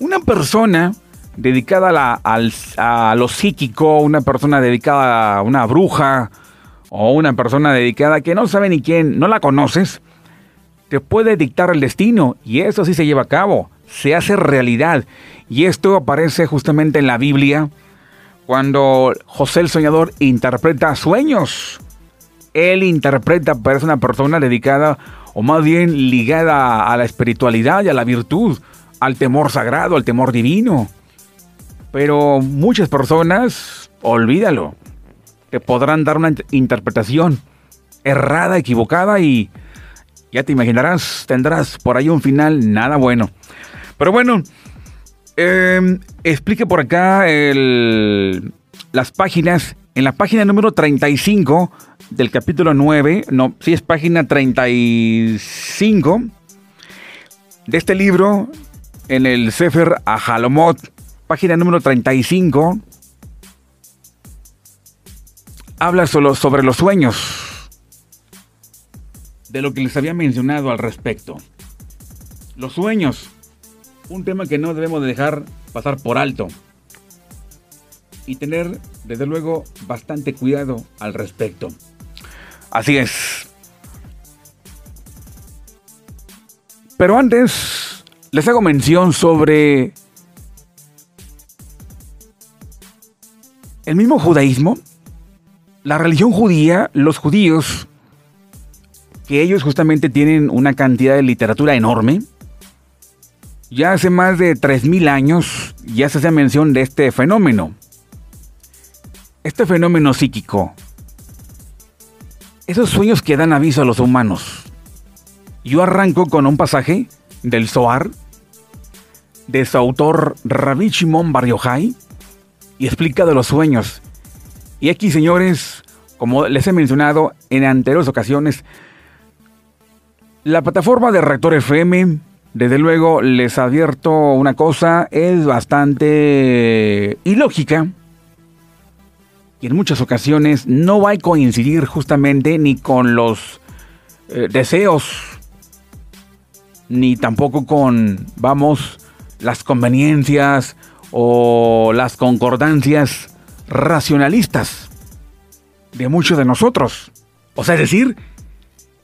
una persona dedicada a, la, a lo psíquico, una persona dedicada a una bruja o una persona dedicada que no sabe ni quién, no la conoces, te puede dictar el destino y eso sí se lleva a cabo, se hace realidad. Y esto aparece justamente en la Biblia cuando José el Soñador interpreta sueños. Él interpreta, pero una persona dedicada o más bien ligada a la espiritualidad y a la virtud, al temor sagrado, al temor divino. Pero muchas personas, olvídalo, te podrán dar una interpretación errada, equivocada y ya te imaginarás, tendrás por ahí un final nada bueno. Pero bueno, em, explique por acá las páginas. En la página número 35 del capítulo 9, no, sí es página 35 de este libro, en el Sefer Ahalomot, página número 35, habla solo sobre los sueños de lo que les había mencionado al respecto. Los sueños, un tema que no debemos de dejar pasar por alto. Y tener, desde luego, bastante cuidado al respecto. Así es. Pero antes, les hago mención sobre el mismo judaísmo. La religión judía, los judíos, que ellos justamente tienen una cantidad de literatura enorme. Ya hace más de 3.000 años ya se hace mención de este fenómeno. Este fenómeno psíquico. Esos sueños que dan aviso a los humanos. Yo arranco con un pasaje del Zohar de su autor Rabbi Shimon Bar Yochai y explica de los sueños. Y aquí, señores, como les he mencionado en anteriores ocasiones, la plataforma de Rector FM, desde luego, les advierto una cosa, es bastante ilógica. Y en muchas ocasiones no va a coincidir justamente ni con los eh, deseos, ni tampoco con, vamos, las conveniencias o las concordancias racionalistas de muchos de nosotros. O sea, es decir,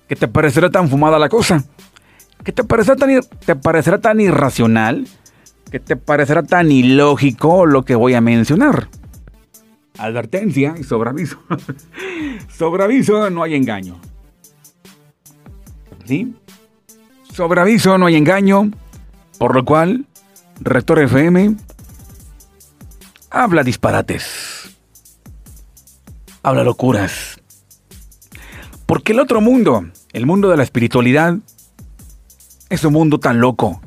que te parecerá tan fumada la cosa, que te parecerá tan, irracional, que te parecerá tan ilógico lo que voy a mencionar. Advertencia y sobreaviso. sobreaviso no hay engaño. ¿Sí? Sobreaviso no hay engaño, por lo cual, Rector FM habla disparates. Habla locuras. Porque el otro mundo, el mundo de la espiritualidad es un mundo tan loco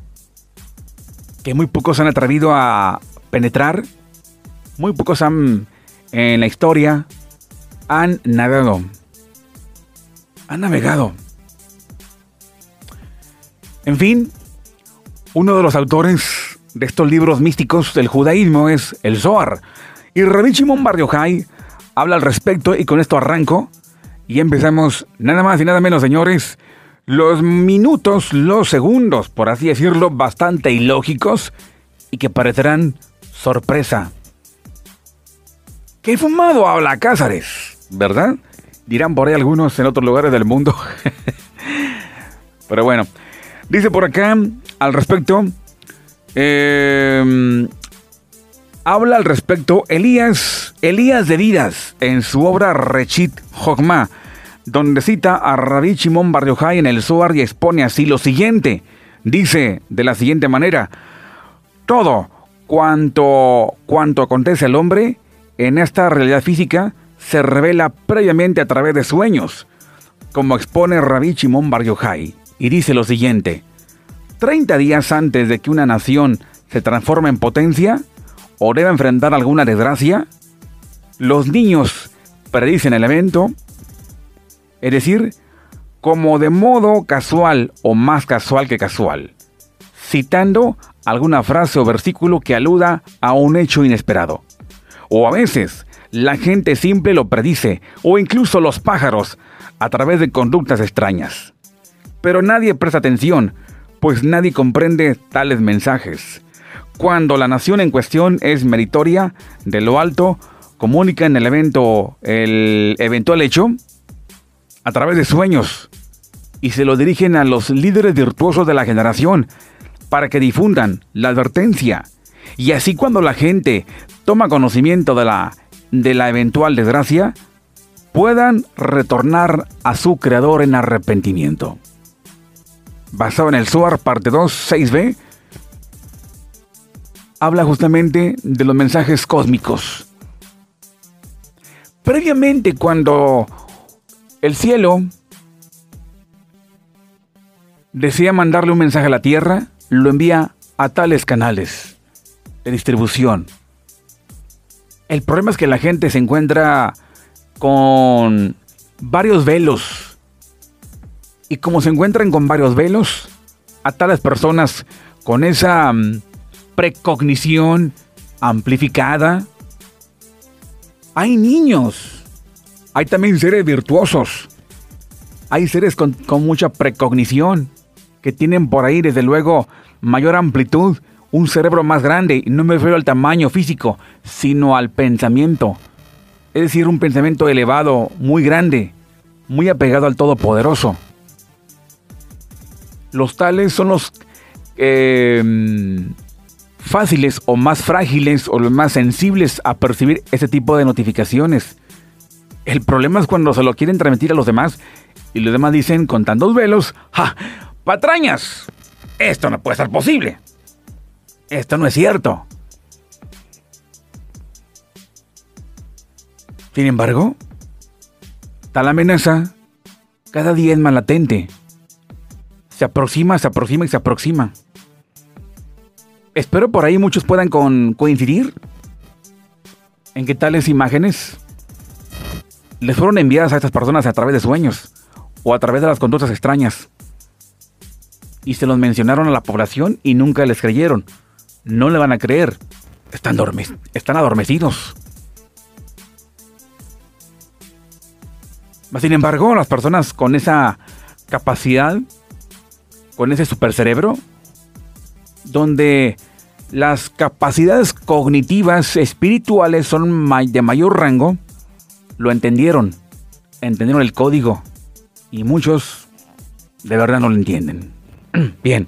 que muy pocos han atrevido a penetrar, muy pocos han en la historia han navegado, han navegado. En fin, uno de los autores de estos libros místicos del judaísmo es el Zohar. Y Rabbi Shimon Bar habla al respecto y con esto arranco y empezamos nada más y nada menos, señores, los minutos, los segundos, por así decirlo, bastante ilógicos y que parecerán sorpresa. ¿Qué fumado habla Cázares? ¿Verdad? Dirán por ahí algunos en otros lugares del mundo. Pero bueno, dice por acá al respecto, em, habla al respecto Elías, Elías de Vidas en su obra Rechit Jogma, donde cita a Rabbi Shimon Bar Yochai en el Zohar y expone así lo siguiente. Dice de la siguiente manera: Todo cuanto, cuanto acontece al hombre en esta realidad física se revela previamente a través de sueños, como expone Rabbi Shimon Bar Yochai, y dice lo siguiente: 30 días antes de que una nación se transforme en potencia o deba enfrentar alguna desgracia, los niños predicen el evento, es decir, como de modo casual o más casual que casual, citando alguna frase o versículo que aluda a un hecho inesperado. O a veces, la gente simple lo predice, o incluso los pájaros, a través de conductas extrañas. Pero nadie presta atención, pues nadie comprende tales mensajes. Cuando la nación en cuestión es meritoria, de lo alto, comunica en el evento el eventual hecho a través de sueños y se lo dirigen a los líderes virtuosos de la generación para que difundan la advertencia. Y así cuando la gente toma conocimiento de la, de la eventual desgracia, puedan retornar a su creador en arrepentimiento. Basado en el SUAR parte 2, 6b, habla justamente de los mensajes cósmicos. Previamente, cuando el cielo desea mandarle un mensaje a la Tierra, lo envía a tales canales de distribución. El problema es que la gente se encuentra con varios velos. Y como se encuentran con varios velos, a tales personas con esa mm, precognición amplificada. Hay niños, hay también seres virtuosos, hay seres con, mucha precognición que tienen por ahí desde luego mayor amplitud, un cerebro más grande, no me refiero al tamaño físico, sino al pensamiento. Es decir, un pensamiento elevado, muy grande, muy apegado al Todopoderoso. Los tales son los eh, fáciles o más frágiles o los más sensibles a percibir ese tipo de notificaciones. El problema es cuando se lo quieren transmitir a los demás y los demás dicen con tantos velos, ¡ja! ¡Patrañas! Esto no puede ser posible. Esto no es cierto. Sin embargo, tal amenaza cada día es más latente. Se aproxima, se aproxima y se aproxima. Espero por ahí muchos puedan coincidir en que tales imágenes les fueron enviadas a estas personas a través de sueños o a través de las conductas extrañas. Y se los mencionaron a la población y nunca les creyeron. No le van a creer. Están, están adormecidos. Sin embargo, las personas con esa capacidad, con ese supercerebro, donde las capacidades cognitivas espirituales son de mayor rango, lo entendieron, entendieron el código y muchos de verdad no lo entienden. Bien.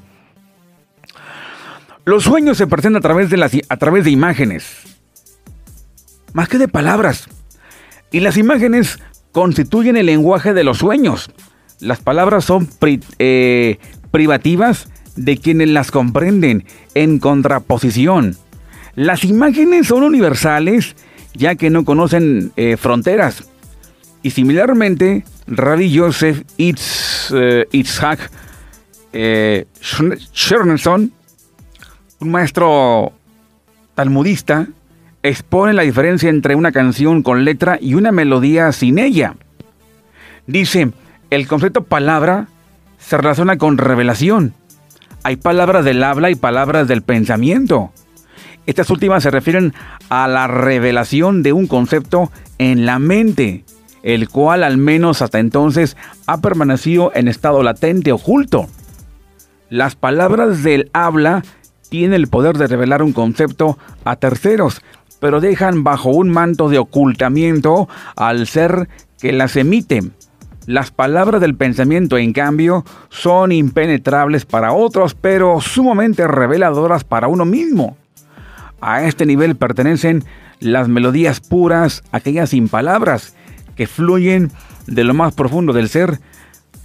Los sueños se presentan a través de, las, a través de imágenes, más que de palabras. Y las imágenes constituyen el lenguaje de los sueños. Las palabras son eh, privativas de quienes las comprenden en contraposición. Las imágenes son universales ya que no conocen eh, fronteras. Y similarmente, Rabbi Joseph Itz, eh, Itzhak eh, un maestro talmudista, expone la diferencia entre una canción con letra y una melodía sin ella. Dice, el concepto palabra se relaciona con revelación hay palabras del habla y palabras del pensamiento. Estas últimas se refieren a la revelación de un concepto en la mente, el cual al menos hasta entonces ha permanecido en estado latente oculto. Las palabras del habla tienen el poder de revelar un concepto a terceros, pero dejan bajo un manto de ocultamiento al ser que las emite. Las palabras del pensamiento, en cambio, son impenetrables para otros, pero sumamente reveladoras para uno mismo. A este nivel pertenecen las melodías puras, aquellas sin palabras, que fluyen de lo más profundo del ser,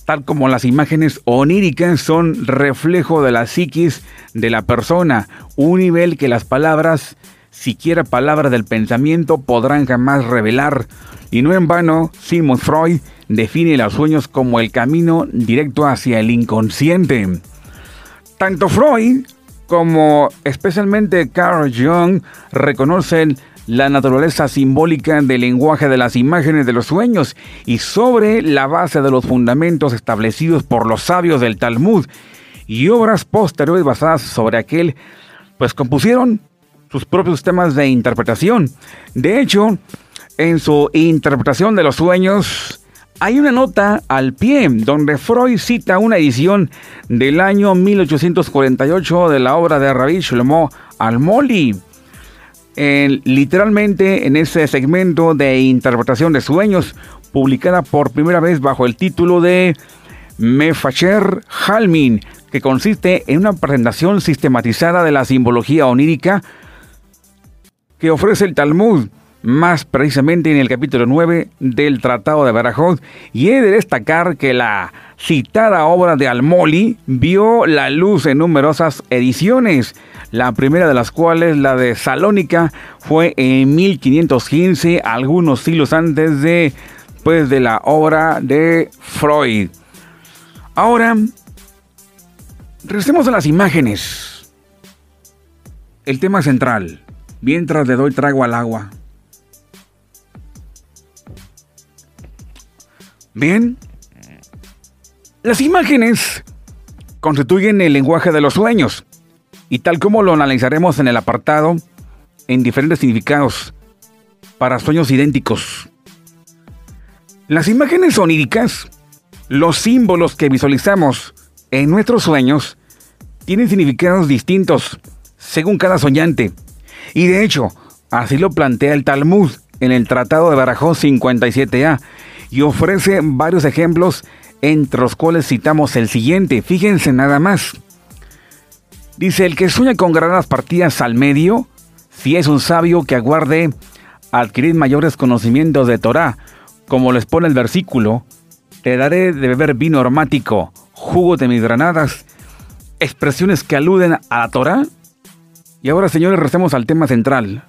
tal como las imágenes oníricas son reflejo de la psiquis de la persona, un nivel que las palabras, siquiera palabras del pensamiento, podrán jamás revelar. Y no en vano, Sigmund Freud define los sueños como el camino directo hacia el inconsciente. Tanto Freud como especialmente Carl Jung reconocen la naturaleza simbólica del lenguaje de las imágenes de los sueños y sobre la base de los fundamentos establecidos por los sabios del Talmud y obras posteriores basadas sobre aquel, pues compusieron sus propios temas de interpretación. De hecho, en su interpretación de los sueños, hay una nota al pie donde Freud cita una edición del año 1848 de la obra de Rabbi Shlomo Almoli. Literalmente en ese segmento de interpretación de sueños, publicada por primera vez bajo el título de Mefacher Halmin, que consiste en una presentación sistematizada de la simbología onírica que ofrece el Talmud, más precisamente en el capítulo 9 del Tratado de Barajot, y he de destacar que la citada obra de Almoli vio la luz en numerosas ediciones, la primera de las cuales, la de Salónica, fue en 1515, algunos siglos antes de, pues, de la obra de Freud. Ahora, regresemos a las imágenes. El tema central. Mientras le doy trago al agua. Bien. Las imágenes constituyen el lenguaje de los sueños y tal como lo analizaremos en el apartado, en diferentes significados para sueños idénticos. Las imágenes oníricas, los símbolos que visualizamos en nuestros sueños, tienen significados distintos según cada soñante. Y de hecho, así lo plantea el Talmud en el Tratado de Barajón 57a y ofrece varios ejemplos entre los cuales citamos el siguiente. Fíjense nada más. Dice, el que sueña con granadas partidas al medio, si es un sabio que aguarde adquirir mayores conocimientos de Torah, como les pone el versículo, te daré de beber vino aromático, jugo de mis granadas, expresiones que aluden a la Torah. Y ahora, señores, recemos al tema central,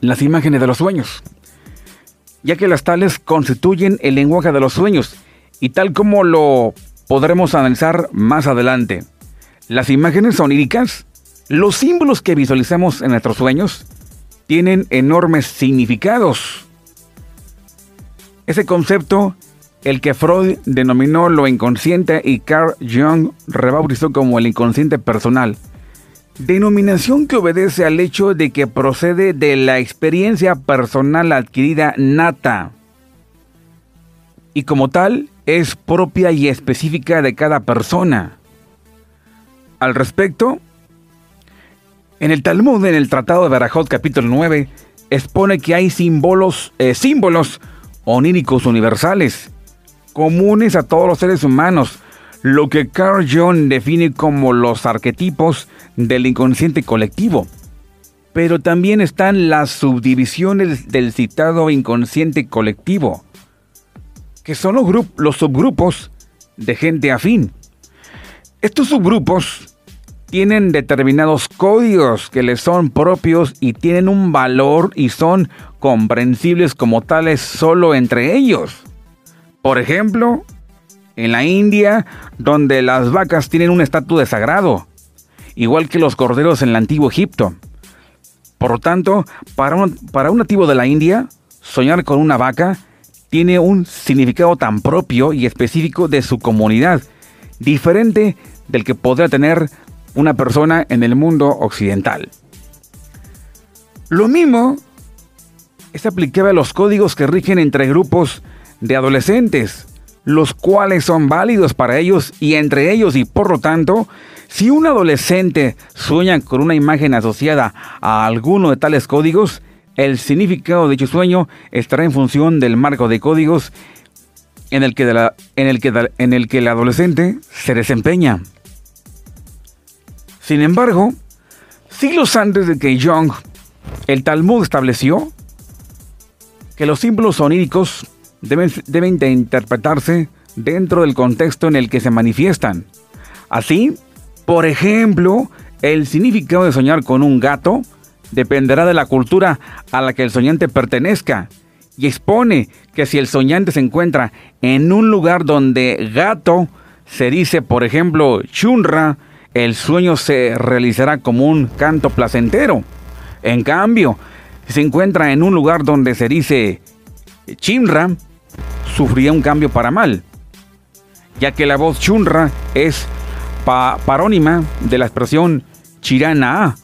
las imágenes de los sueños, ya que las tales constituyen el lenguaje de los sueños, y tal como lo podremos analizar más adelante. Las imágenes oníricas, los símbolos que visualizamos en nuestros sueños, tienen enormes significados. Ese concepto, el que Freud denominó lo inconsciente y Carl Jung rebautizó como el inconsciente personal, denominación que obedece al hecho de que procede de la experiencia personal adquirida nata y como tal es propia y específica de cada persona al respecto? En el Talmud, en el Tratado de Barajot, capítulo 9, expone que hay símbolos, eh, símbolos oníricos universales, comunes a todos los seres humanos, lo que Carl Jung define como los arquetipos del inconsciente colectivo. Pero también están las subdivisiones del citado inconsciente colectivo, que son los, los subgrupos de gente afín. Estos subgrupos tienen determinados códigos que les son propios y tienen un valor y son comprensibles como tales solo entre ellos. Por ejemplo, en la India, donde las vacas tienen un estatus de sagrado, igual que los corderos en el antiguo Egipto. Por lo tanto, para un, para un nativo de la India, soñar con una vaca tiene un significado tan propio y específico de su comunidad, diferente del que podría tener una persona en el mundo occidental. Lo mismo es aplicable a los códigos que rigen entre grupos de adolescentes, los cuales son válidos para ellos y entre ellos y por lo tanto, si un adolescente sueña con una imagen asociada a alguno de tales códigos, el significado de dicho sueño estará en función del marco de códigos en el que, el adolescente se desempeña. Sin embargo, siglos antes de que Jung el Talmud estableció que los símbolos oníricos deben, deben de interpretarse dentro del contexto en el que se manifiestan. Así, por ejemplo, el significado de soñar con un gato dependerá de la cultura a la que el soñante pertenezca y expone que si el soñante se encuentra en un lugar donde gato se dice, por ejemplo, chunra, el sueño se realizará como un canto placentero. En cambio, si se encuentra en un lugar donde se dice chimra, sufrirá un cambio para mal, ya que la voz chunra es parónima de la expresión chirana,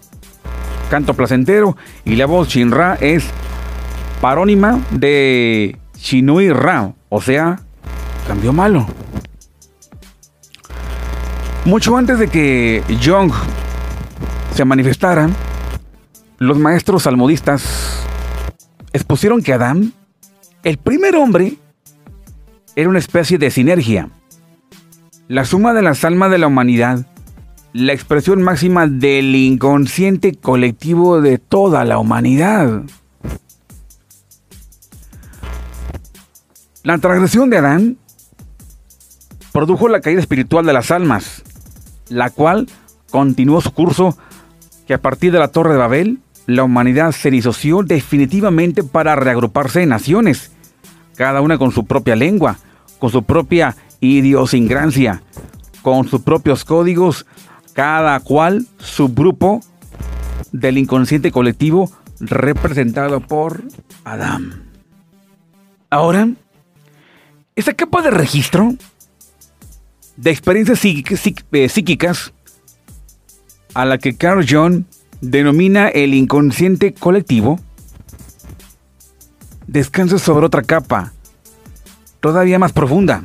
canto placentero, y la voz chinra es parónima de chinui ra, o sea, cambio malo. Mucho antes de que Jung se manifestara, los maestros salmodistas expusieron que Adán, el primer hombre, era una especie de sinergia, la suma de las almas de la humanidad, la expresión máxima del inconsciente colectivo de toda la humanidad. La transgresión de Adán produjo la caída espiritual de las almas, la cual continuó su curso que a partir de la Torre de Babel la humanidad se disoció definitivamente para reagruparse en naciones, cada una con su propia lengua, con su propia idiosincrasia, con sus propios códigos, cada cual subgrupo del inconsciente colectivo representado por Adán. Ahora, esa capa de registro de experiencias eh, psíquicas a la que Carl Jung denomina el inconsciente colectivo, descansa sobre otra capa, todavía más profunda,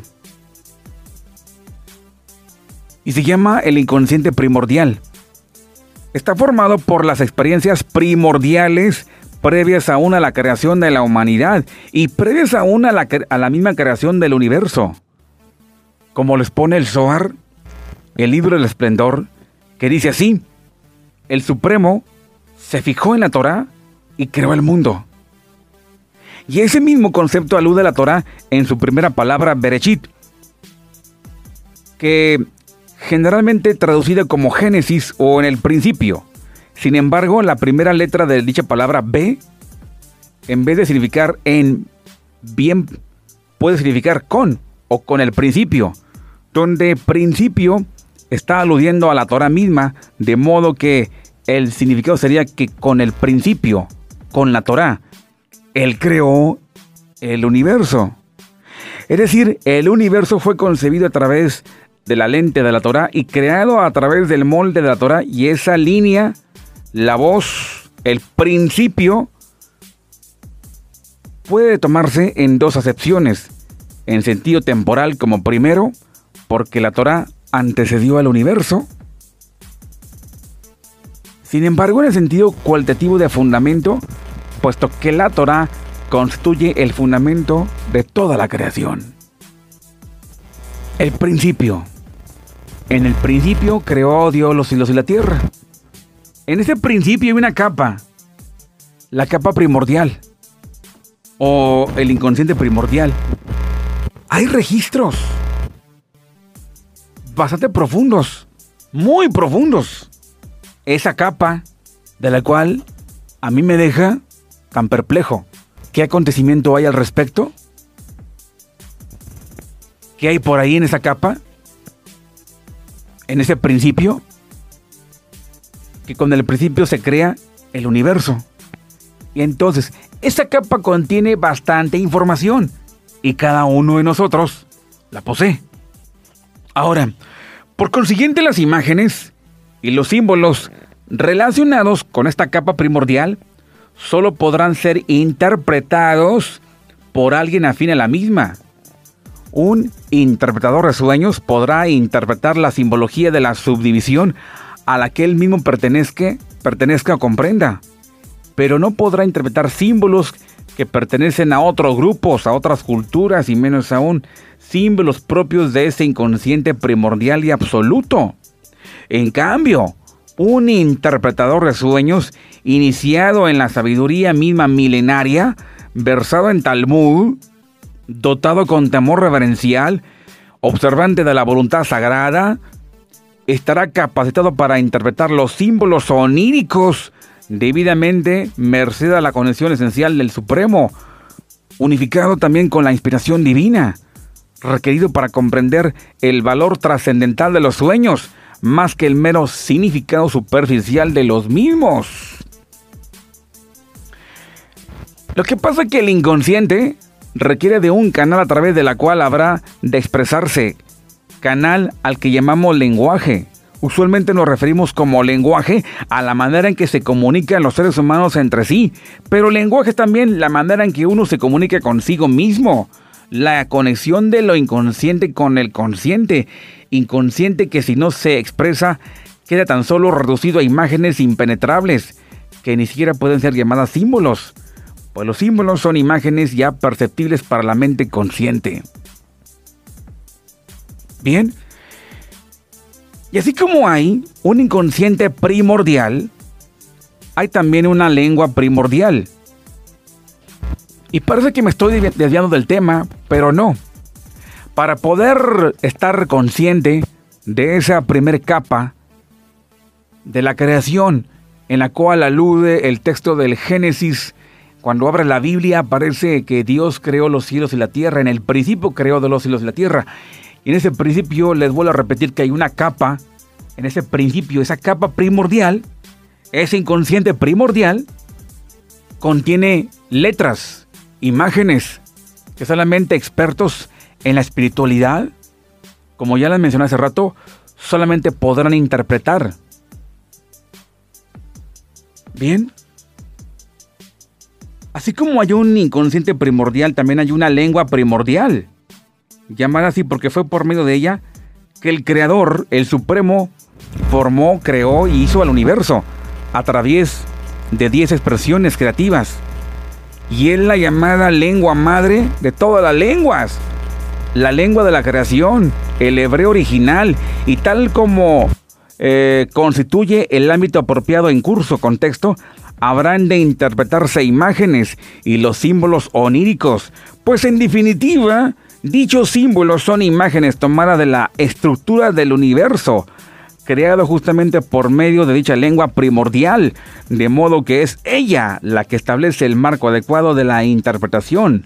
y se llama el inconsciente primordial. Está formado por las experiencias primordiales previas aún a la creación de la humanidad y previas aún a la, a la misma creación del universo. Como les pone el Zohar, el libro del esplendor, que dice así, el Supremo se fijó en la Torah y creó el mundo. Y ese mismo concepto alude a la Torah en su primera palabra, Berechit, que generalmente traducida como Génesis o en el principio. Sin embargo, la primera letra de dicha palabra B, en vez de significar en bien, puede significar con o con el principio, donde principio está aludiendo a la Torah misma, de modo que el significado sería que con el principio, con la Torah, Él creó el universo. Es decir, el universo fue concebido a través de la lente de la Torah y creado a través del molde de la Torah y esa línea, la voz, el principio, puede tomarse en dos acepciones, en sentido temporal como primero, porque la Torah antecedió al universo, sin embargo en el sentido cualitativo de fundamento, puesto que la Torah constituye el fundamento de toda la creación. El principio. En el principio creó Dios los cielos y la tierra. En ese principio hay una capa, la capa primordial o el inconsciente primordial. Hay registros bastante profundos, muy profundos. Esa capa de la cual a mí me deja tan perplejo. ¿Qué acontecimiento hay al respecto? ¿Qué hay por ahí en esa capa? En ese principio, que con el principio se crea el universo. Y entonces, esa capa contiene bastante información y cada uno de nosotros la posee. Ahora, por consiguiente las imágenes y los símbolos relacionados con esta capa primordial solo podrán ser interpretados por alguien afín a la misma, un interpretador de sueños podrá interpretar la simbología de la subdivisión a la que él mismo pertenezca, o comprenda, pero no podrá interpretar símbolos que pertenecen a otros grupos, a otras culturas y menos aún símbolos propios de ese inconsciente primordial y absoluto. En cambio, un interpretador de sueños iniciado en la sabiduría misma milenaria, versado en Talmud, dotado con temor reverencial, observante de la voluntad sagrada, estará capacitado para interpretar los símbolos oníricos debidamente merced a la conexión esencial del Supremo, unificado también con la inspiración divina, requerido para comprender el valor trascendental de los sueños, más que el mero significado superficial de los mismos. Lo que pasa es que el inconsciente requiere de un canal a través de la cual habrá de expresarse, canal al que llamamos lenguaje. Usualmente nos referimos como lenguaje a la manera en que se comunican los seres humanos entre sí, pero lenguaje es también la manera en que uno se comunica consigo mismo, la conexión de lo inconsciente con el consciente, inconsciente que si no se expresa queda tan solo reducido a imágenes impenetrables, que ni siquiera pueden ser llamadas símbolos, pues los símbolos son imágenes ya perceptibles para la mente consciente. Bien, y así como hay un inconsciente primordial, hay también una lengua primordial. Y parece que me estoy desviando del tema, pero no. Para poder estar consciente de esa primer capa de la creación en la cual alude el texto del Génesis, cuando abre la Biblia parece que Dios creó los cielos y la tierra, en el principio creó de los cielos y la tierra, y en ese principio les vuelvo a repetir que hay una capa, en ese principio, esa capa primordial, ese inconsciente primordial, contiene letras, imágenes, que solamente expertos en la espiritualidad, como ya les mencioné hace rato, solamente podrán interpretar. Bien. Así como hay un inconsciente primordial, también hay una lengua primordial llamada así porque fue por medio de ella que el Creador, el Supremo, formó, creó y hizo al universo a través de 10 expresiones creativas. Y es la llamada lengua madre de todas las lenguas. La lengua de la creación, el hebreo original, y tal como eh, constituye el ámbito apropiado en curso, contexto, habrán de interpretarse imágenes y los símbolos oníricos, pues en definitiva, Dichos símbolos son imágenes tomadas de la estructura del universo, creado justamente por medio de dicha lengua primordial, de modo que es ella la que establece el marco adecuado de la interpretación.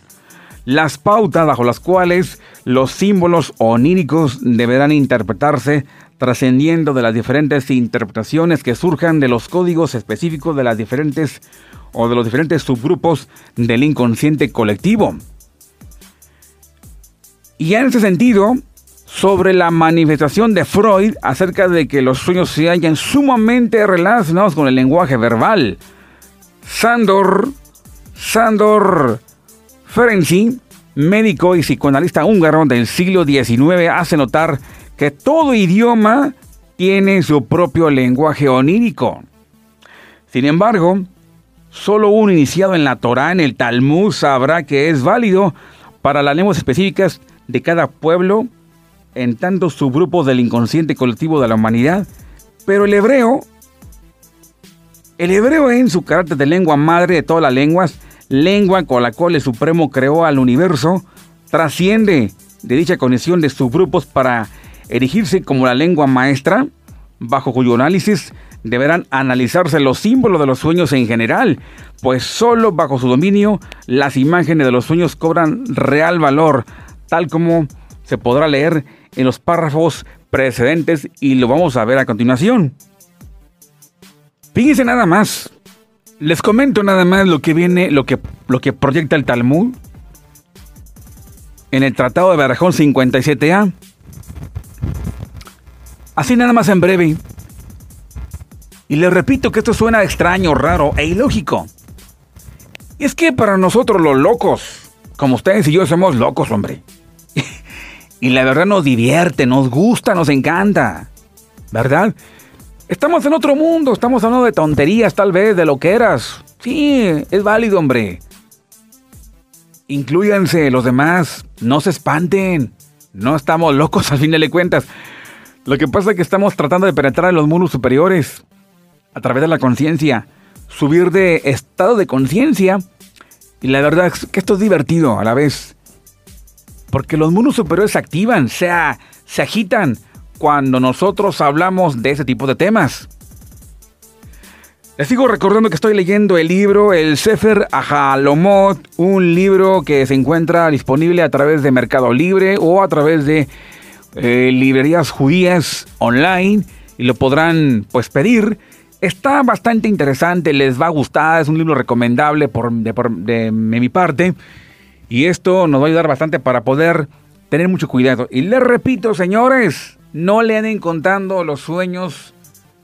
Las pautas bajo las cuales los símbolos oníricos deberán interpretarse trascendiendo de las diferentes interpretaciones que surjan de los códigos específicos de las diferentes o de los diferentes subgrupos del inconsciente colectivo. Y en ese sentido, sobre la manifestación de Freud acerca de que los sueños se hallan sumamente relacionados con el lenguaje verbal. Sandor, Sandor Ferenczi, médico y psicoanalista húngaro del siglo XIX, hace notar que todo idioma tiene su propio lenguaje onírico. Sin embargo, solo un iniciado en la Torá, en el Talmud, sabrá que es válido para las lenguas específicas de cada pueblo en tantos subgrupos del inconsciente colectivo de la humanidad, pero el hebreo, el hebreo en su carácter de lengua madre de todas las lenguas, lengua con la cual el Supremo creó al universo, trasciende de dicha conexión de subgrupos para erigirse como la lengua maestra, bajo cuyo análisis deberán analizarse los símbolos de los sueños en general, pues solo bajo su dominio las imágenes de los sueños cobran real valor, tal como se podrá leer en los párrafos precedentes y lo vamos a ver a continuación. Fíjense nada más. Les comento nada más lo que viene, lo que, lo que proyecta el Talmud en el Tratado de Barajón 57A. Así nada más en breve. Y les repito que esto suena extraño, raro e ilógico. Y es que para nosotros los locos, como ustedes y yo somos locos, hombre. y la verdad nos divierte, nos gusta, nos encanta. ¿Verdad? Estamos en otro mundo, estamos hablando de tonterías tal vez, de lo que eras. Sí, es válido, hombre. Incluyanse los demás, no se espanten. No estamos locos al fin de cuentas. Lo que pasa es que estamos tratando de penetrar en los mundos superiores. a través de la conciencia, subir de estado de conciencia. Y la verdad es que esto es divertido a la vez. Porque los mundos superiores se activan, se, se agitan cuando nosotros hablamos de ese tipo de temas. Les sigo recordando que estoy leyendo el libro El Sefer Ajalomot, un libro que se encuentra disponible a través de Mercado Libre o a través de eh, librerías judías online y lo podrán pues pedir. Está bastante interesante, les va a gustar, es un libro recomendable por, de, mi parte y esto nos va a ayudar bastante para poder tener mucho cuidado. Y les repito, señores, no le anden contando los sueños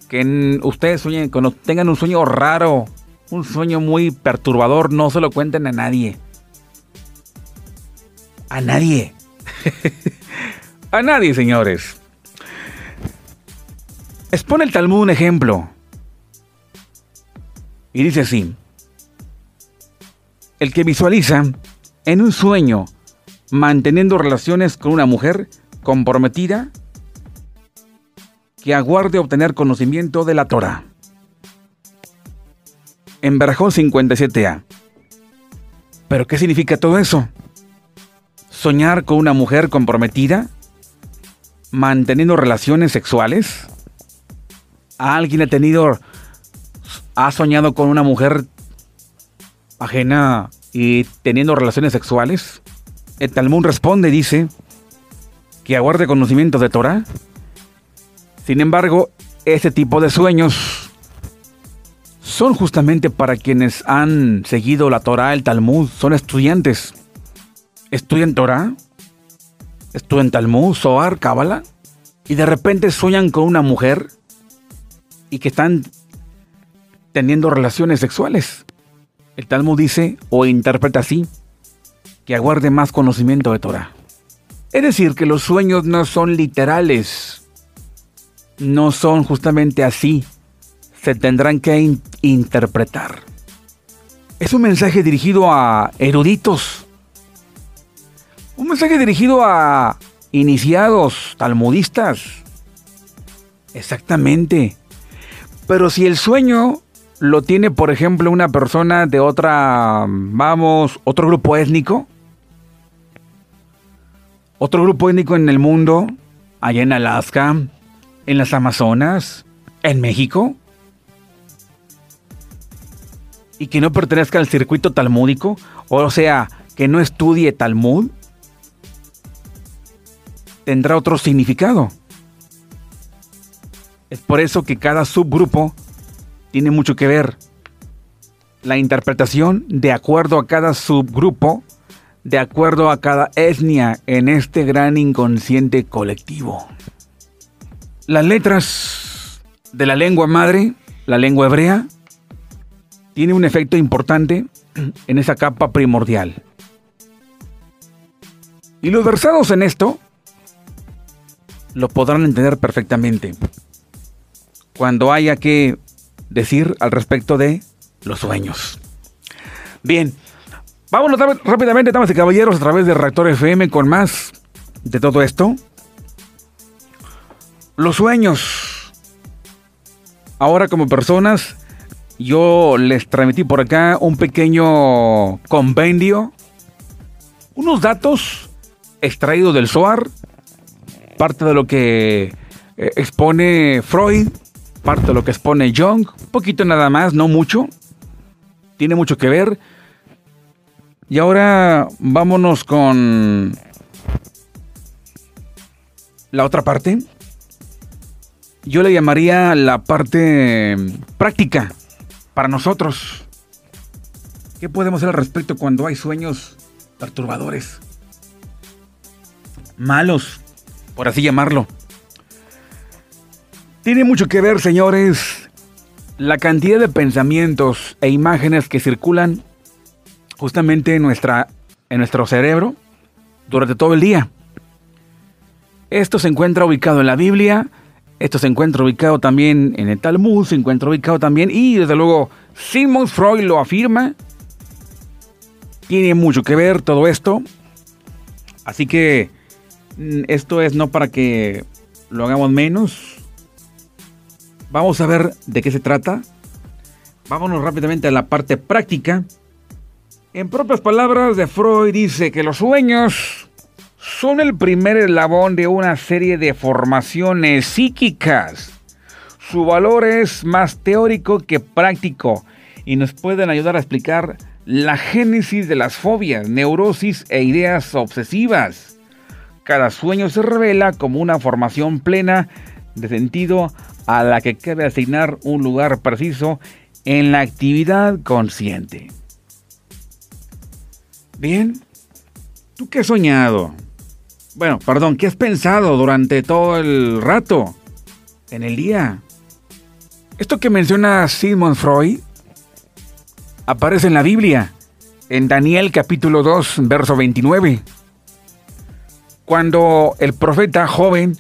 que ustedes sueñen, cuando tengan un sueño raro, un sueño muy perturbador, no se lo cuenten a nadie. A nadie. a nadie, señores. Expone el Talmud un ejemplo. Y dice así. El que visualiza en un sueño manteniendo relaciones con una mujer comprometida que aguarde obtener conocimiento de la Torah. En Barajón 57a. ¿Pero qué significa todo eso? ¿Soñar con una mujer comprometida? ¿Manteniendo relaciones sexuales? ¿Alguien ha tenido, ha soñado con una mujer ajena y teniendo relaciones sexuales? El Talmud responde, dice, que aguarde conocimiento de Torah sin embargo, este tipo de sueños son justamente para quienes han seguido la Torah, el Talmud, son estudiantes. Estudian Torah, estudian Talmud, Zohar, Kabbalah, y de repente sueñan con una mujer y que están teniendo relaciones sexuales. El Talmud dice o interpreta así, que aguarde más conocimiento de Torah. Es decir, que los sueños no son literales, no son justamente así. Se tendrán que interpretar. Es un mensaje dirigido a eruditos. Un mensaje dirigido a iniciados, talmudistas. Exactamente. Pero si el sueño lo tiene, por ejemplo, una persona de otra, vamos, otro grupo étnico, otro grupo étnico en el mundo, allá en Alaska, en las Amazonas, en México, y que no pertenezca al circuito talmúdico, o sea, que no estudie Talmud, tendrá otro significado. Es por eso que cada subgrupo tiene mucho que ver. La interpretación de acuerdo a cada subgrupo, de acuerdo a cada etnia en este gran inconsciente colectivo. Las letras de la lengua madre, la lengua hebrea, tiene un efecto importante en esa capa primordial. Y los versados en esto lo podrán entender perfectamente cuando haya que decir al respecto de los sueños. Bien, vámonos rápidamente, damas y caballeros, a través de Reactor FM con más de todo esto. Los sueños. Ahora como personas, yo les transmití por acá un pequeño compendio, unos datos extraídos del SOAR, parte de lo que eh, expone Freud, parte de lo que expone Jung, un poquito nada más, no mucho, tiene mucho que ver. Y ahora vámonos con la otra parte yo le llamaría la parte práctica para nosotros. ¿Qué podemos hacer al respecto cuando hay sueños perturbadores? Malos, por así llamarlo. Tiene mucho que ver, señores, la cantidad de pensamientos e imágenes que circulan justamente en, nuestra, en nuestro cerebro durante todo el día. Esto se encuentra ubicado en la Biblia, esto se encuentra ubicado también en el Talmud, se encuentra ubicado también, y desde luego Sigmund Freud lo afirma. Tiene mucho que ver todo esto. Así que esto es no para que lo hagamos menos. Vamos a ver de qué se trata. Vámonos rápidamente a la parte práctica. En propias palabras de Freud dice que los sueños son el primer eslabón de una serie de formaciones psíquicas. Su valor es más teórico que práctico y nos pueden ayudar a explicar la génesis de las fobias, neurosis e ideas obsesivas. Cada sueño se revela como una formación plena de sentido a la que cabe asignar un lugar preciso en la actividad consciente. Bien, ¿tú qué has soñado? Bueno, perdón, ¿qué has pensado durante todo el rato? En el día. Esto que menciona Sigmund Freud aparece en la Biblia, en Daniel capítulo 2, verso 29. Cuando el profeta joven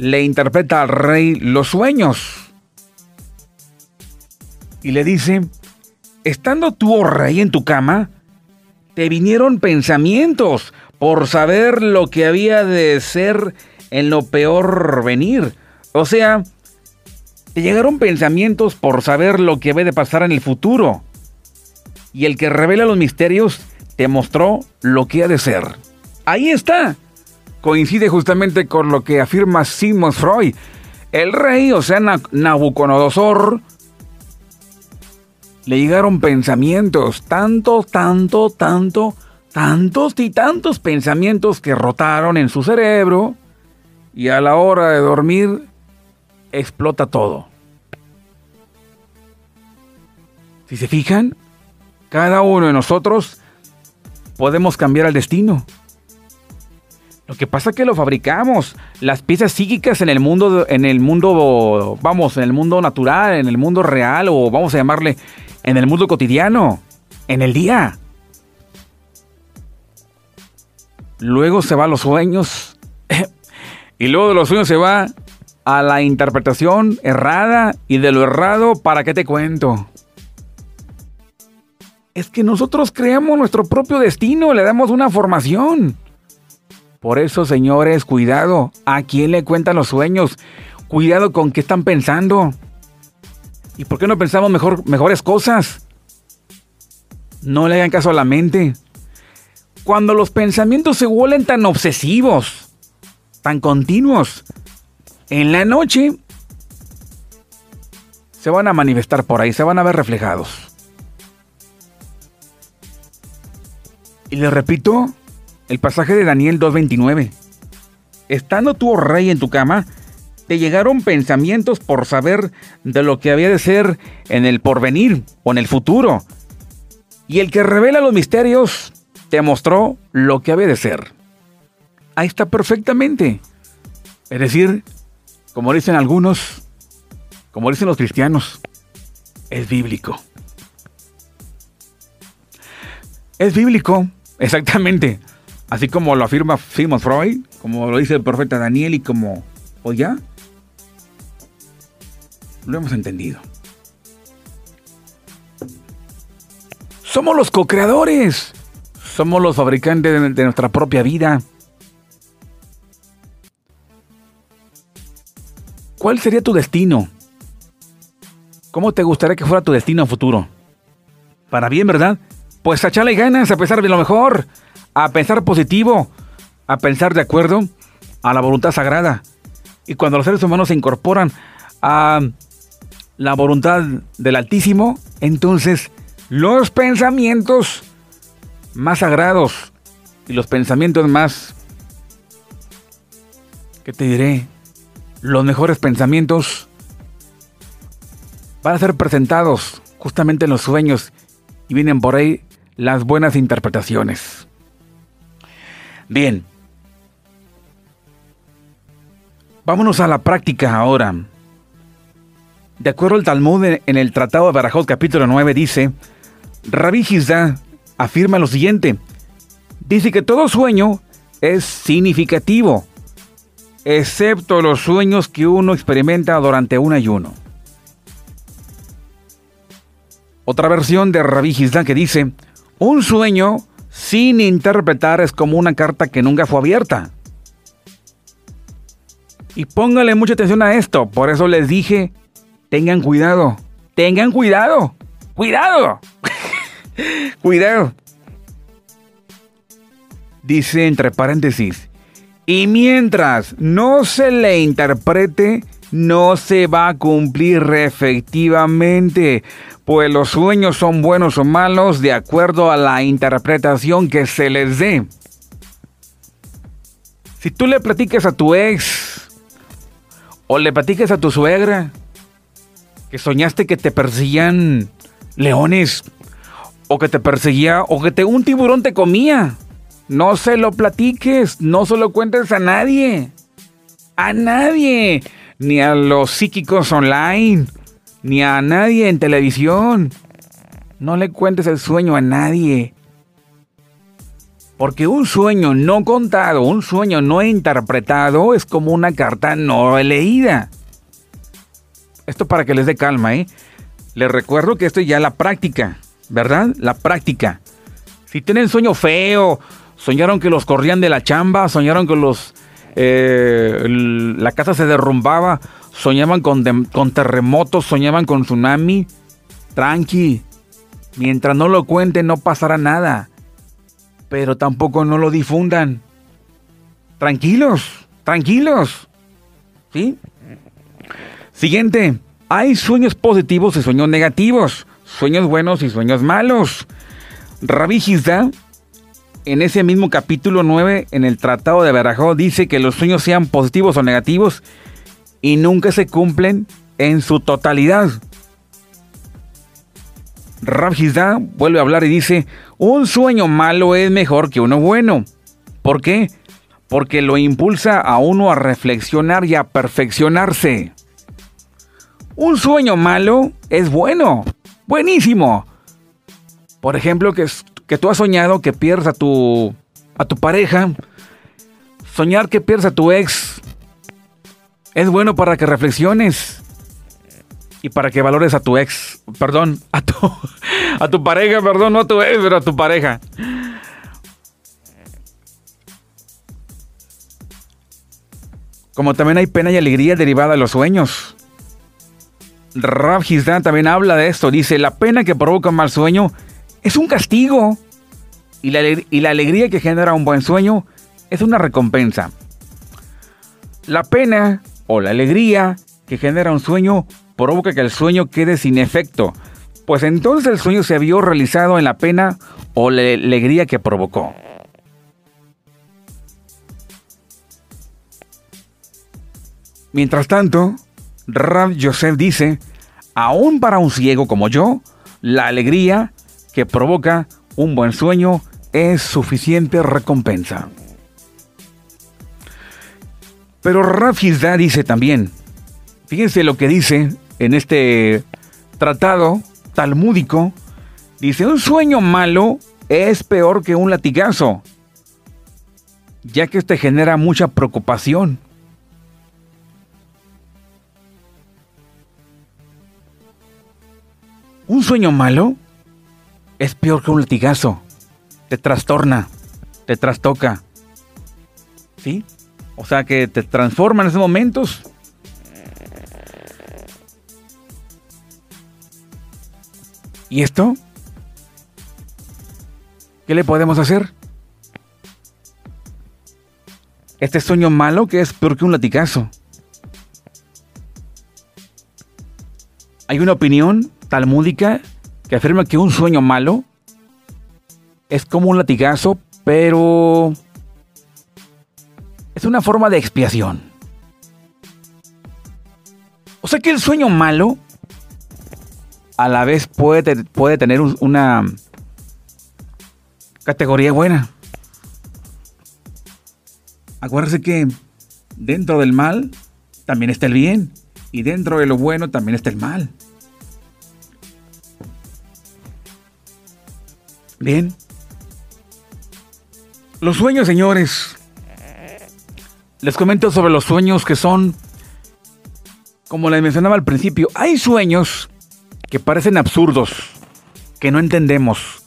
le interpreta al rey los sueños. Y le dice, estando tú, oh rey, en tu cama, te vinieron pensamientos por saber lo que había de ser en lo peor venir. O sea, te llegaron pensamientos por saber lo que había de pasar en el futuro. Y el que revela los misterios te mostró lo que ha de ser. Ahí está coincide justamente con lo que afirma Sigmund Freud. El rey, o sea, Nabucodonosor, le llegaron pensamientos, tanto, tanto, tanto, tantos y tantos pensamientos que rotaron en su cerebro y a la hora de dormir explota todo. Si se fijan, cada uno de nosotros podemos cambiar el destino. Lo que pasa es que lo fabricamos. Las piezas psíquicas en el mundo, en el mundo, vamos, en el mundo natural, en el mundo real, o vamos a llamarle, en el mundo cotidiano, en el día. Luego se va a los sueños. y luego de los sueños se va a la interpretación errada. Y de lo errado, ¿para qué te cuento? Es que nosotros creamos nuestro propio destino, le damos una formación. Por eso, señores, cuidado. ¿A quién le cuentan los sueños? Cuidado con qué están pensando. ¿Y por qué no pensamos mejor, mejores cosas? No le hagan caso a la mente. Cuando los pensamientos se vuelven tan obsesivos, tan continuos, en la noche se van a manifestar por ahí, se van a ver reflejados. Y les repito, el pasaje de Daniel 2.29. Estando tú, oh rey, en tu cama, te llegaron pensamientos por saber de lo que había de ser en el porvenir o en el futuro. Y el que revela los misterios te mostró lo que había de ser. Ahí está perfectamente. Es decir, como dicen algunos, como dicen los cristianos, es bíblico. Es bíblico, exactamente. Así como lo afirma Sigmund Freud, como lo dice el profeta Daniel y como, o ya, lo hemos entendido. Somos los co-creadores. Somos los fabricantes de, nuestra propia vida. ¿Cuál sería tu destino? ¿Cómo te gustaría que fuera tu destino futuro? Para bien, ¿verdad? Pues echarle ganas a pesar de lo mejor a pensar positivo, a pensar de acuerdo a la voluntad sagrada. Y cuando los seres humanos se incorporan a la voluntad del Altísimo, entonces los pensamientos más sagrados y los pensamientos más, ¿qué te diré? Los mejores pensamientos van a ser presentados justamente en los sueños y vienen por ahí las buenas interpretaciones. Bien. Vámonos a la práctica ahora. De acuerdo al Talmud en el Tratado de Barajot capítulo 9 dice, Rabbi Hizda afirma lo siguiente, dice que todo sueño es significativo, excepto los sueños que uno experimenta durante un ayuno. Otra versión de Rabbi Hizda que dice, un sueño sin interpretar es como una carta que nunca fue abierta. Y póngale mucha atención a esto, por eso les dije tengan cuidado, tengan cuidado, cuidado, cuidado. Dice entre paréntesis, y mientras no se le interprete, no se va a cumplir efectivamente, pues los sueños son buenos o malos de acuerdo a la interpretación que se les dé. Si tú le platiques a tu ex o le platiques a tu suegra que soñaste que te perseguían leones o que te perseguía o que te, un tiburón te comía, no se lo platiques, no se lo cuentes a nadie. A nadie ni a los psíquicos online, ni a nadie en televisión. No le cuentes el sueño a nadie. Porque un sueño no contado, un sueño no interpretado es como una carta no leída. Esto para que les dé calma, ¿eh? Les recuerdo que esto ya es la práctica, ¿verdad? La práctica. Si tienen sueño feo, soñaron que los corrían de la chamba, soñaron que los eh, la casa se derrumbaba, soñaban con, con terremotos, soñaban con tsunami. Tranqui, mientras no lo cuenten no pasará nada, pero tampoco no lo difundan. Tranquilos, tranquilos. ¿Sí? Siguiente, hay sueños positivos y sueños negativos, sueños buenos y sueños malos. Rabbi en ese mismo capítulo 9, en el Tratado de Berajó, dice que los sueños sean positivos o negativos y nunca se cumplen en su totalidad. Rab vuelve a hablar y dice, un sueño malo es mejor que uno bueno. ¿Por qué? Porque lo impulsa a uno a reflexionar y a perfeccionarse. Un sueño malo es bueno, buenísimo. Por ejemplo, que que tú has soñado que pierdes a tu, a tu pareja, soñar que pierdes a tu ex, es bueno para que reflexiones y para que valores a tu ex, perdón, a tu, a tu pareja, perdón, no a tu ex, pero a tu pareja. Como también hay pena y alegría derivada de los sueños. Rav también habla de esto. Dice, la pena que provoca un mal sueño es un castigo. Y la, y la alegría que genera un buen sueño es una recompensa. La pena o la alegría que genera un sueño provoca que el sueño quede sin efecto, pues entonces el sueño se vio realizado en la pena o la alegría que provocó. Mientras tanto, Rab Joseph dice, aún para un ciego como yo, la alegría que provoca un buen sueño es suficiente recompensa. Pero Rafizda dice también, fíjense lo que dice en este tratado talmúdico, dice, un sueño malo es peor que un latigazo, ya que este genera mucha preocupación. Un sueño malo es peor que un latigazo. Te trastorna, te trastoca. ¿Sí? O sea que te transforma en esos momentos. ¿Y esto? ¿Qué le podemos hacer? Este sueño malo que es peor que un latigazo. Hay una opinión talmúdica que afirma que un sueño malo es como un latigazo, pero es una forma de expiación. O sea que el sueño malo a la vez puede, puede tener una categoría buena. Acuérdense que dentro del mal también está el bien y dentro de lo bueno también está el mal. Bien. Los sueños, señores. Les comento sobre los sueños que son, como les mencionaba al principio, hay sueños que parecen absurdos, que no entendemos.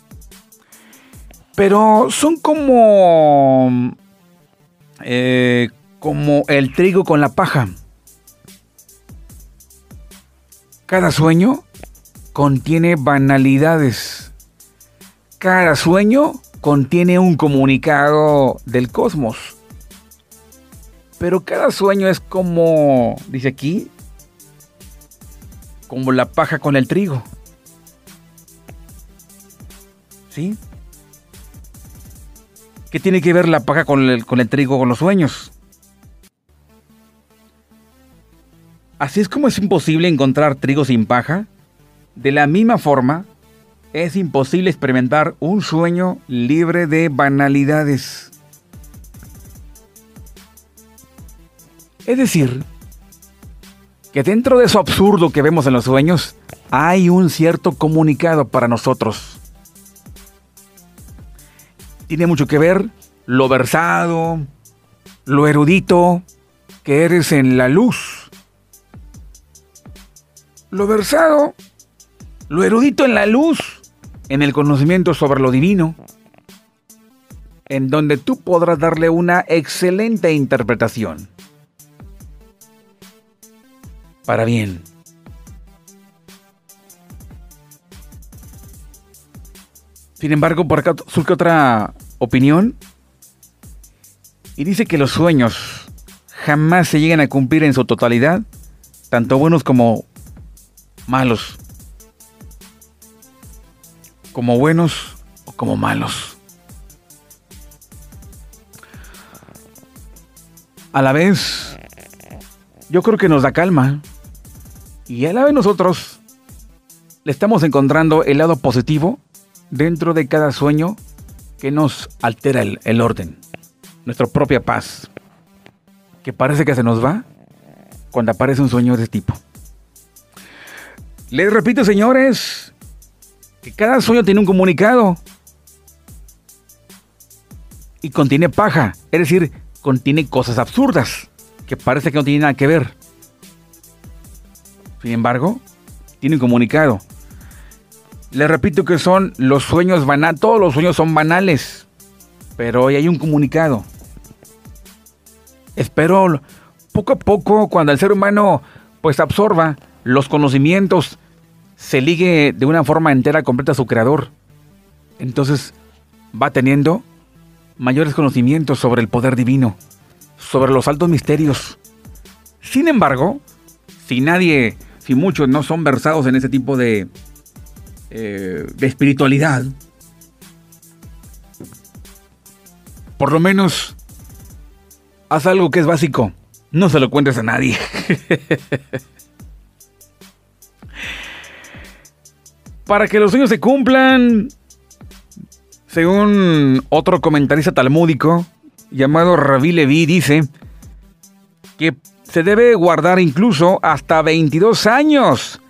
Pero son como... Eh, como el trigo con la paja. Cada sueño contiene banalidades. Cada sueño contiene un comunicado del cosmos. Pero cada sueño es como, dice aquí, como la paja con el trigo. ¿Sí? ¿Qué tiene que ver la paja con el, con el trigo, con los sueños? Así es como es imposible encontrar trigo sin paja. De la misma forma, es imposible experimentar un sueño libre de banalidades. Es decir, que dentro de eso absurdo que vemos en los sueños, hay un cierto comunicado para nosotros. Tiene mucho que ver lo versado, lo erudito que eres en la luz. Lo versado, lo erudito en la luz, en el conocimiento sobre lo divino, en donde tú podrás darle una excelente interpretación. Para bien. Sin embargo, por acá surge otra opinión y dice que los sueños jamás se llegan a cumplir en su totalidad, tanto buenos como malos. Como buenos o como malos. A la vez, yo creo que nos da calma. Y a la vez nosotros le estamos encontrando el lado positivo dentro de cada sueño que nos altera el, el orden, nuestra propia paz, que parece que se nos va cuando aparece un sueño de este tipo. Les repito, señores, que cada sueño tiene un comunicado y contiene paja, es decir, contiene cosas absurdas que parece que no tienen nada que ver. Sin embargo, tiene un comunicado. Les repito que son los sueños banales, todos los sueños son banales, pero hoy hay un comunicado. Espero poco a poco, cuando el ser humano pues absorba los conocimientos, se ligue de una forma entera, completa a su creador. Entonces va teniendo mayores conocimientos sobre el poder divino, sobre los altos misterios. Sin embargo, si nadie, si muchos no son versados en ese tipo de, eh, de espiritualidad, por lo menos haz algo que es básico. No se lo cuentes a nadie. Para que los sueños se cumplan, según otro comentarista talmúdico llamado Rabí Levi, dice que se debe guardar incluso hasta 22 años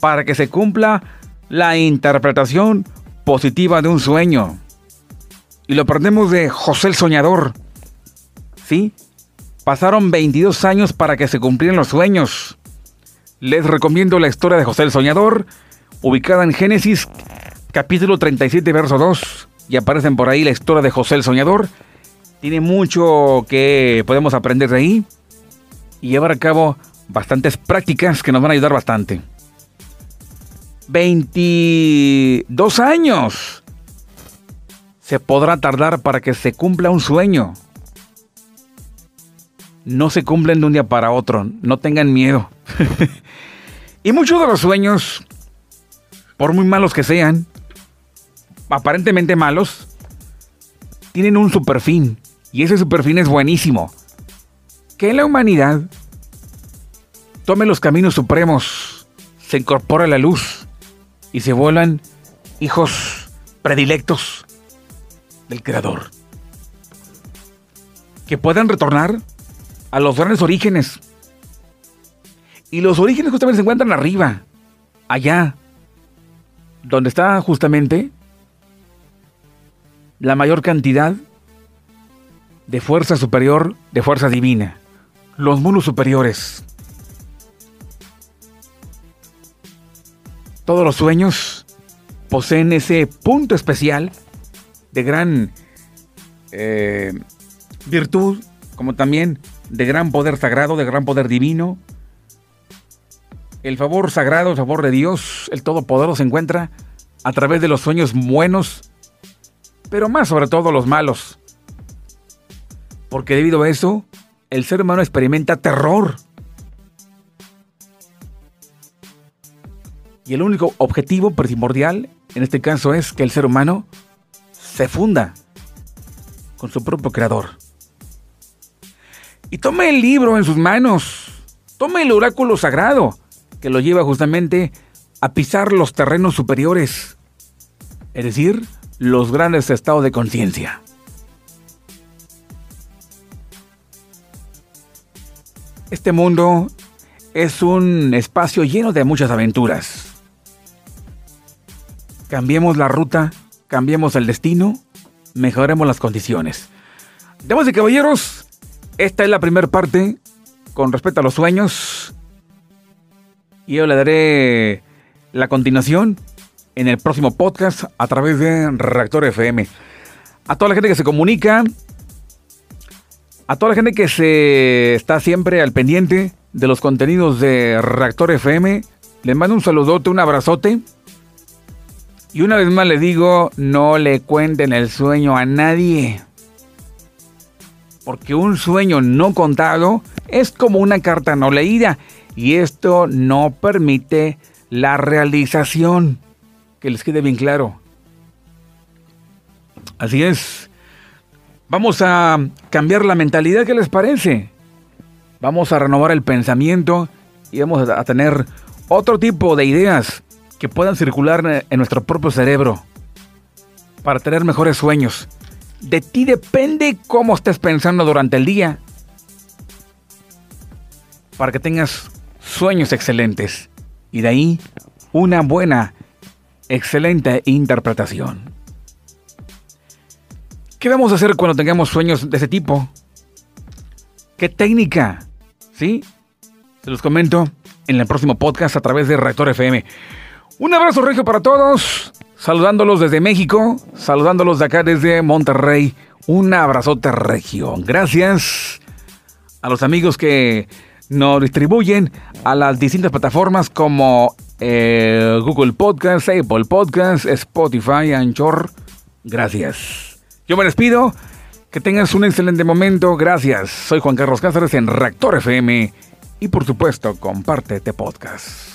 para que se cumpla la interpretación positiva de un sueño. Y lo aprendemos de José el Soñador. ¿Sí? Pasaron 22 años para que se cumplieran los sueños. Les recomiendo la historia de José el Soñador, ubicada en Génesis capítulo 37, verso 2. Y aparecen por ahí la historia de José el Soñador. Tiene mucho que podemos aprender de ahí y llevar a cabo bastantes prácticas que nos van a ayudar bastante. 22 años se podrá tardar para que se cumpla un sueño. No se cumplen de un día para otro, no tengan miedo. y muchos de los sueños, por muy malos que sean, aparentemente malos, tienen un superfin. Y ese superfin es buenísimo. Que la humanidad tome los caminos supremos, se incorpora la luz y se vuelan hijos predilectos del Creador. Que puedan retornar a los grandes orígenes. Y los orígenes justamente se encuentran arriba, allá, donde está justamente la mayor cantidad de fuerza superior, de fuerza divina, los mundos superiores. Todos los sueños poseen ese punto especial de gran eh, virtud, como también de gran poder sagrado, de gran poder divino, El favor sagrado, el favor de Dios, el Todopoderoso se encuentra a través de los sueños buenos, pero más sobre todo los malos. Porque debido a eso, el ser humano experimenta terror. Y el único objetivo primordial en este caso es que el ser humano se funda con su propio creador. Y tome el libro en sus manos, tome el oráculo sagrado, que lo lleva justamente a pisar los terrenos superiores, es decir, los grandes estados de conciencia. Este mundo es un espacio lleno de muchas aventuras. Cambiemos la ruta, cambiemos el destino, mejoremos las condiciones. Damas y caballeros, esta es la primera parte con respecto a los sueños. Y yo le daré la continuación en el próximo podcast a través de Reactor FM. A toda la gente que se comunica, a toda la gente que se está siempre al pendiente de los contenidos de Reactor FM, les mando un saludote, un abrazote. Y una vez más le digo, no le cuenten el sueño a nadie. Porque un sueño no contado es como una carta no leída. Y esto no permite la realización. Que les quede bien claro. Así es. Vamos a cambiar la mentalidad, ¿qué les parece? Vamos a renovar el pensamiento y vamos a tener otro tipo de ideas que puedan circular en nuestro propio cerebro para tener mejores sueños. De ti depende cómo estés pensando durante el día para que tengas sueños excelentes y de ahí una buena, excelente interpretación. ¿Qué vamos a hacer cuando tengamos sueños de ese tipo? ¿Qué técnica? ¿Sí? Se los comento en el próximo podcast a través de Reactor FM. Un abrazo regio para todos. Saludándolos desde México, saludándolos de acá desde Monterrey. Un abrazote regio. Gracias a los amigos que nos distribuyen a las distintas plataformas como eh, Google Podcast, Apple Podcast, Spotify, Anchor. Gracias. Yo me despido. Que tengas un excelente momento. Gracias. Soy Juan Carlos Cáceres en Reactor FM. Y por supuesto, comparte este podcast.